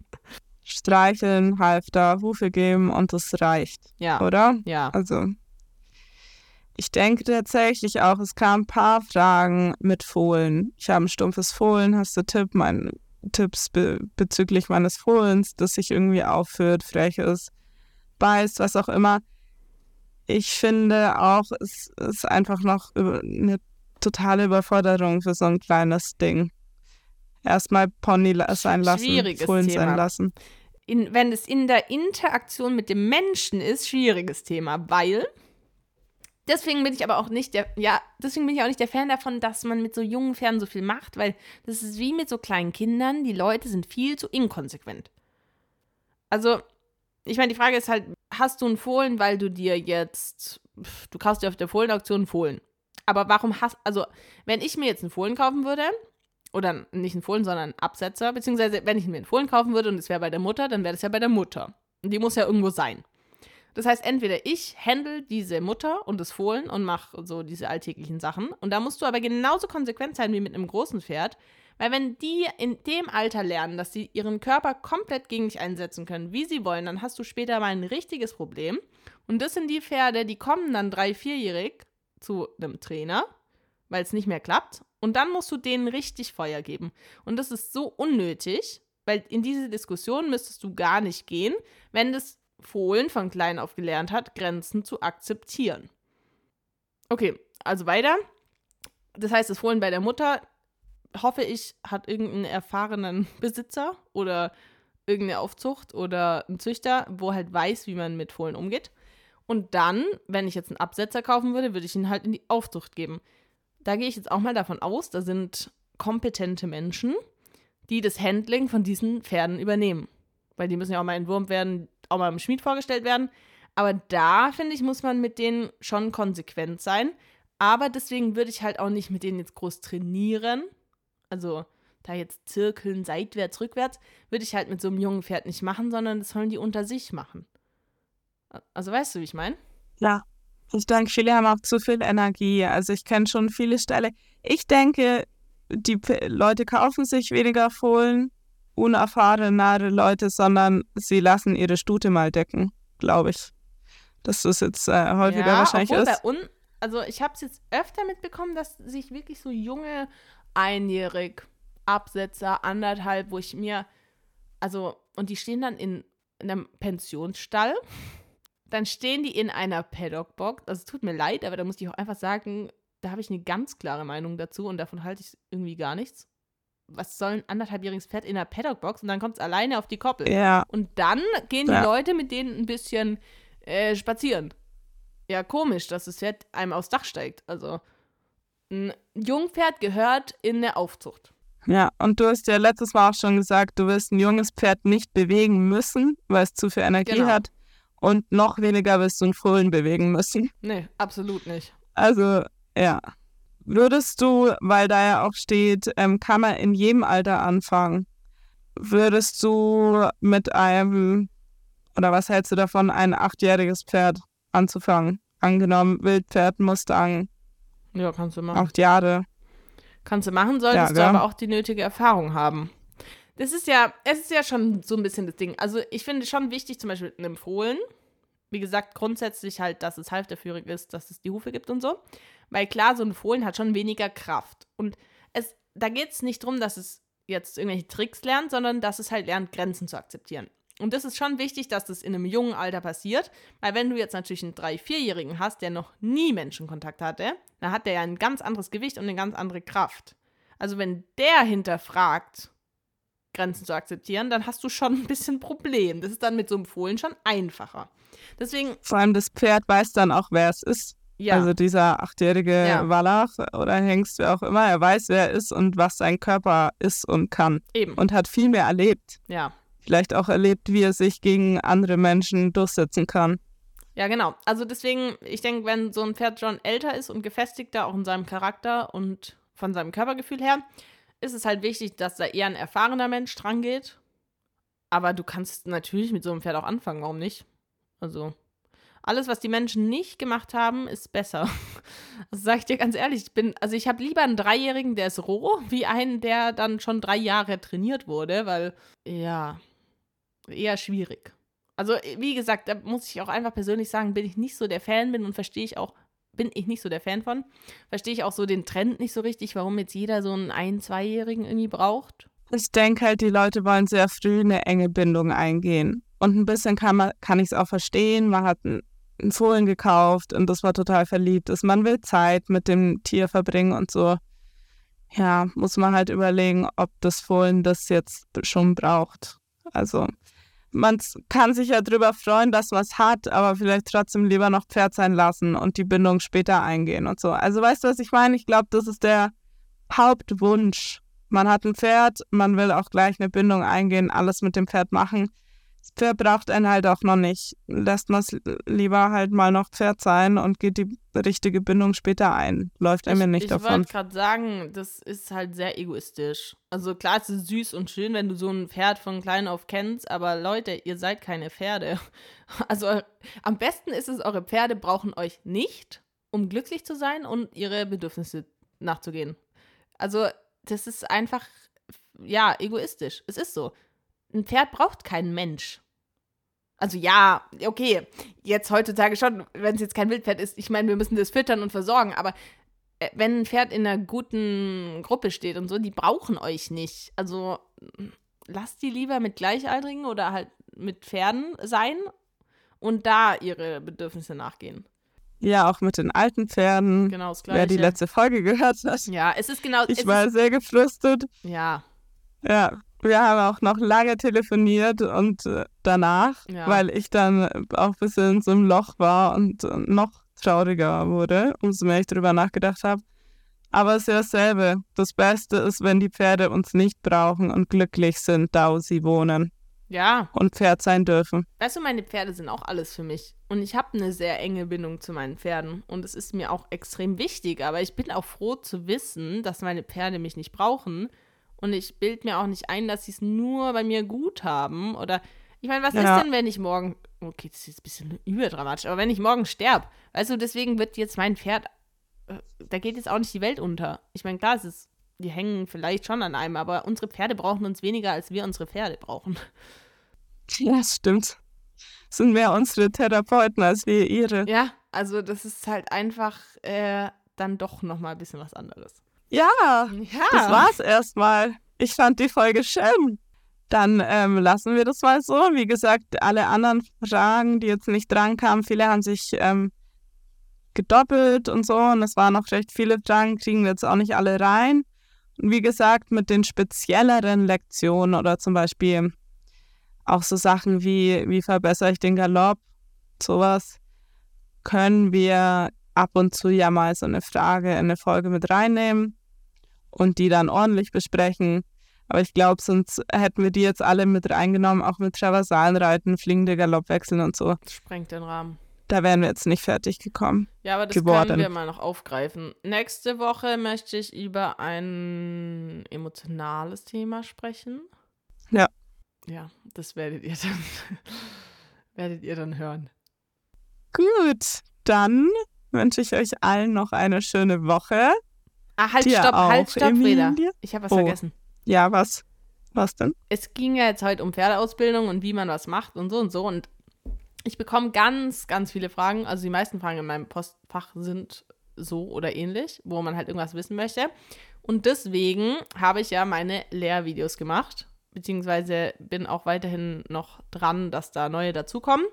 Streicheln, Halfter, Hufe geben und das reicht, Ja, oder? ja. Also, ich denke tatsächlich auch, es kamen ein paar Fragen mit Fohlen. Ich habe ein stumpfes Fohlen, hast du Tipp, mein, Tipps be bezüglich meines Fohlens, das sich irgendwie aufführt, frech ist, beißt, was auch immer. Ich finde auch, es ist einfach noch eine totale Überforderung für so ein kleines Ding. Erstmal Pony sein lassen, Schwieriges Fohlen Thema. sein lassen. In, wenn es in der Interaktion mit dem Menschen ist, schwieriges Thema, weil deswegen bin ich aber auch nicht der, ja, deswegen bin ich auch nicht der Fan davon, dass man mit so jungen Pferden so viel macht, weil das ist wie mit so kleinen Kindern, die Leute sind viel zu inkonsequent. Also, ich meine, die Frage ist halt, hast du ein Fohlen, weil du dir jetzt, du kaufst dir auf der Fohlenauktion ein Fohlen. Aber warum hast, also, wenn ich mir jetzt ein Fohlen kaufen würde, oder nicht ein Fohlen, sondern ein Absetzer, beziehungsweise wenn ich mir ein Fohlen kaufen würde und es wäre bei der Mutter, dann wäre das ja bei der Mutter. Und die muss ja irgendwo sein. Das heißt, entweder ich handle diese Mutter und das Fohlen und mache so diese alltäglichen Sachen. Und da musst du aber genauso konsequent sein wie mit einem großen Pferd. Weil wenn die in dem Alter lernen, dass sie ihren Körper komplett gegen dich einsetzen können, wie sie wollen, dann hast du später mal ein richtiges Problem. Und das sind die Pferde, die kommen dann drei, vierjährig zu einem Trainer, weil es nicht mehr klappt. Und dann musst du denen richtig Feuer geben. Und das ist so unnötig, weil in diese Diskussion müsstest du gar nicht gehen, wenn das Fohlen von klein auf gelernt hat, Grenzen zu akzeptieren. Okay, also weiter. Das heißt, das Fohlen bei der Mutter, hoffe ich, hat irgendeinen erfahrenen Besitzer oder irgendeine Aufzucht oder einen Züchter, wo halt weiß, wie man mit Fohlen umgeht. Und dann, wenn ich jetzt einen Absetzer kaufen würde, würde ich ihn halt in die Aufzucht geben. Da gehe ich jetzt auch mal davon aus, da sind kompetente Menschen, die das Handling von diesen Pferden übernehmen. Weil die müssen ja auch mal entwurmt werden, auch mal im Schmied vorgestellt werden. Aber da, finde ich, muss man mit denen schon konsequent sein. Aber deswegen würde ich halt auch nicht mit denen jetzt groß trainieren. Also da jetzt zirkeln, seitwärts, rückwärts, würde ich halt mit so einem jungen Pferd nicht machen, sondern das sollen die unter sich machen. Also weißt du, wie ich meine? Ja. Ich denke, viele haben auch zu viel Energie. Also ich kenne schon viele Ställe. Ich denke, die Leute kaufen sich weniger Fohlen, unerfahrenere Leute, sondern sie lassen ihre Stute mal decken, glaube ich. Dass das jetzt äh, häufiger wahrscheinlich obwohl ist. Also ich habe es jetzt öfter mitbekommen, dass sich wirklich so junge einjährig Absetzer, anderthalb, wo ich mir, also, und die stehen dann in, in einem Pensionsstall. Dann stehen die in einer Paddockbox. Also es tut mir leid, aber da muss ich auch einfach sagen, da habe ich eine ganz klare Meinung dazu und davon halte ich irgendwie gar nichts. Was soll ein anderthalbjähriges Pferd in einer Paddockbox und dann kommt es alleine auf die Koppel. Ja, Und dann gehen die Ja. Leute mit denen ein bisschen äh, spazieren. Ja, komisch, dass das Pferd einem aufs Dach steigt. Also, ein Jungpferd gehört in eine Aufzucht. ja. Und du hast ja letztes Mal auch schon gesagt, du wirst ein junges Pferd nicht bewegen müssen, weil es zu viel Energie Genau. hat. Und noch weniger wirst du einen Fohlen bewegen müssen. Nee, absolut nicht. Also, ja. Würdest du, weil da ja auch steht, ähm, kann man in jedem Alter anfangen, würdest du mit einem, oder was hältst du davon, ein achtjähriges Pferd anzufangen? Angenommen, Wildpferd, Mustang, Ja, kannst du machen. acht Jahre. Kannst du machen, solltest Ja, du aber auch die nötige Erfahrung haben. Das ist ja, es ist ja schon so ein bisschen das Ding. Also ich finde schon wichtig, zum Beispiel einem Fohlen, wie gesagt, grundsätzlich halt, dass es halfterführig ist, dass es die Hufe gibt und so. Weil klar, so ein Fohlen hat schon weniger Kraft. Und es, da geht es nicht darum, dass es jetzt irgendwelche Tricks lernt, sondern dass es halt lernt, Grenzen zu akzeptieren. Und das ist schon wichtig, dass das in einem jungen Alter passiert, weil wenn du jetzt natürlich einen 3-, 4-Jährigen hast, der noch nie Menschenkontakt hatte, dann hat der ja ein ganz anderes Gewicht und eine ganz andere Kraft. Also wenn der hinterfragt, Grenzen zu akzeptieren, dann hast du schon ein bisschen Problem. Das ist dann mit so einem Fohlen schon einfacher. Deswegen, Vor allem das Pferd weiß dann auch, wer es ist. ja, Also dieser achtjährige Ja. Wallach oder Hengst, wer auch immer, er weiß, wer er ist und was sein Körper ist und kann. eben, Und hat viel mehr erlebt. ja. Vielleicht auch erlebt, wie er sich gegen andere Menschen durchsetzen kann. Ja, genau. Also deswegen, ich denke, wenn so ein Pferd schon älter ist und gefestigter, auch in seinem Charakter und von seinem Körpergefühl her, ist es halt wichtig, dass da eher ein erfahrener Mensch dran geht. aber du kannst natürlich mit so einem Pferd auch anfangen, warum nicht? Also, alles, was die Menschen nicht gemacht haben, ist besser. Das sage ich dir ganz ehrlich. Ich bin, also ich habe lieber einen Dreijährigen, der ist roh, wie einen, der dann schon drei Jahre trainiert wurde, weil, ja, eher schwierig. Also, wie gesagt, da muss ich auch einfach persönlich sagen, bin ich nicht so der Fan bin und verstehe ich auch, bin ich nicht so der Fan von. Verstehe ich auch so den Trend nicht so richtig, warum jetzt jeder so einen Ein-, Zweijährigen irgendwie braucht. Ich denke halt, die Leute wollen sehr früh eine enge Bindung eingehen. Und ein bisschen kann, kann ich es auch verstehen. Man hat einen Fohlen gekauft und das war total verliebt. Ist. Man will Zeit mit dem Tier verbringen und so. Ja, muss man halt überlegen, ob das Fohlen das jetzt schon braucht. Also, man kann sich ja drüber freuen, dass man es hat, aber vielleicht trotzdem lieber noch Pferd sein lassen und die Bindung später eingehen und so. Also, weißt du, was ich meine? Ich glaube, das ist der Hauptwunsch man hat ein Pferd, man will auch gleich eine Bindung eingehen, alles mit dem Pferd machen. Pferd braucht einen halt auch noch nicht. Lässt man es lieber halt mal noch Pferd sein und geht die richtige Bindung später ein. Läuft einem nicht ich davon. Ich wollte gerade sagen, das ist halt sehr egoistisch. Also klar, es ist süß und schön, wenn du so ein Pferd von klein auf kennst, aber Leute, ihr seid keine Pferde. Also am besten ist es, eure Pferde brauchen euch nicht, um glücklich zu sein und ihre Bedürfnisse nachzugehen. Also das ist einfach, ja, egoistisch. Es ist so. Ein Pferd braucht keinen Mensch. Also ja, okay, jetzt heutzutage schon, wenn es jetzt kein Wildpferd ist, ich meine, wir müssen das füttern und versorgen, aber äh, wenn ein Pferd in einer guten Gruppe steht und so, die brauchen euch nicht. Also lasst die lieber mit Gleichaltrigen oder halt mit Pferden sein und da ihre Bedürfnisse nachgehen. Ja, auch mit den alten Pferden. Genau, das Gleiche. Wer die letzte Folge gehört hat. Ja, es ist genau. Ich war sehr geflüstert. Ja. Ja, wir haben auch noch lange telefoniert und äh, danach, ja. weil ich dann auch ein bisschen in so einem Loch war und äh, noch trauriger wurde, umso mehr ich darüber nachgedacht habe. Aber es ist ja dasselbe. Das Beste ist, wenn die Pferde uns nicht brauchen und glücklich sind, da wo sie wohnen. Ja. Und Pferd sein dürfen. Weißt du, meine Pferde sind auch alles für mich. Und ich habe eine sehr enge Bindung zu meinen Pferden. Und es ist mir auch extrem wichtig. Aber ich bin auch froh zu wissen, dass meine Pferde mich nicht brauchen. Und ich bilde mir auch nicht ein, dass sie es nur bei mir gut haben. Oder ich meine, was ja. ist denn, wenn ich morgen. Okay, das ist jetzt ein bisschen überdramatisch, aber wenn ich morgen sterbe, weißt du, deswegen wird jetzt mein Pferd. Äh, da geht jetzt auch nicht die Welt unter. Ich meine, klar, es ist die hängen vielleicht schon an einem, aber unsere Pferde brauchen uns weniger, als wir unsere Pferde brauchen. Ja, stimmt. Sind mehr unsere Therapeuten als wir ihre. Ja, also das ist halt einfach äh, dann doch nochmal ein bisschen was anderes. Ja, ja. das war's erstmal. Ich fand die Folge schön. Dann ähm, lassen wir das mal so. Wie gesagt, alle anderen Fragen, die jetzt nicht dran kamen, viele haben sich ähm, gedoppelt und so. Und es waren noch recht viele Fragen, kriegen wir jetzt auch nicht alle rein. Wie gesagt, mit den spezielleren Lektionen oder zum Beispiel auch so Sachen wie, wie verbessere ich den Galopp, sowas, können wir ab und zu ja mal so eine Frage in eine Folge mit reinnehmen und die dann ordentlich besprechen. Aber ich glaube, sonst hätten wir die jetzt alle mit reingenommen, auch mit Traversalenreiten, fliegende Galoppwechseln und so. Das sprengt den Rahmen da wären wir jetzt nicht fertig gekommen. Ja, aber das geworden. können wir mal noch aufgreifen. Nächste Woche möchte ich über ein emotionales Thema sprechen. Ja. Ja, das werdet ihr dann, werdet ihr dann hören. Gut, dann wünsche ich euch allen noch eine schöne Woche. Ah, halt, stopp, halt, stopp, Reda. Ich habe was oh. vergessen. Ja, was? Was denn? Es ging ja jetzt heute um Pferdeausbildung und wie man was macht und so und so. Und ich bekomme ganz, ganz viele Fragen. Also die meisten Fragen in meinem Postfach sind so oder ähnlich, wo man halt irgendwas wissen möchte. Und deswegen habe ich ja meine Lehrvideos gemacht, beziehungsweise bin auch weiterhin noch dran, dass da neue dazukommen.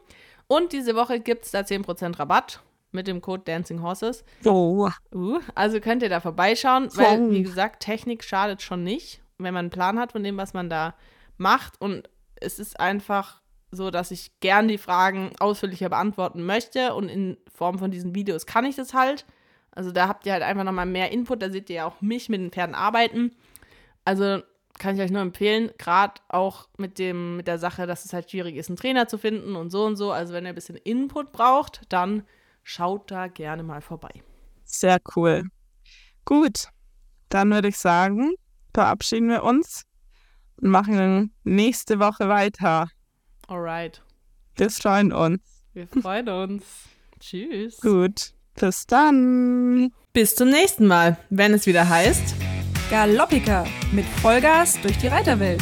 Und diese Woche gibt es da 10% Rabatt mit dem Code Dancing Horses. Oh. Uh, also könnt ihr da vorbeischauen, weil, wie gesagt, Technik schadet schon nicht, wenn man einen Plan hat von dem, was man da macht. Und es ist einfach so dass ich gern die Fragen ausführlicher beantworten möchte und in Form von diesen Videos kann ich das halt. Also da habt ihr halt einfach nochmal mehr Input, da seht ihr ja auch mich mit den Pferden arbeiten. Also kann ich euch nur empfehlen, gerade auch mit dem mit der Sache, dass es halt schwierig ist, einen Trainer zu finden und so und so. Also wenn ihr ein bisschen Input braucht, dann schaut da gerne mal vorbei. Sehr cool. Gut, dann würde ich sagen, verabschieden wir uns und machen nächste Woche weiter. Alright. Wir freuen uns. Wir freuen uns. Tschüss. Gut. Bis dann. Bis zum nächsten Mal, wenn es wieder heißt Galoppiker mit Vollgas durch die Reiterwelt.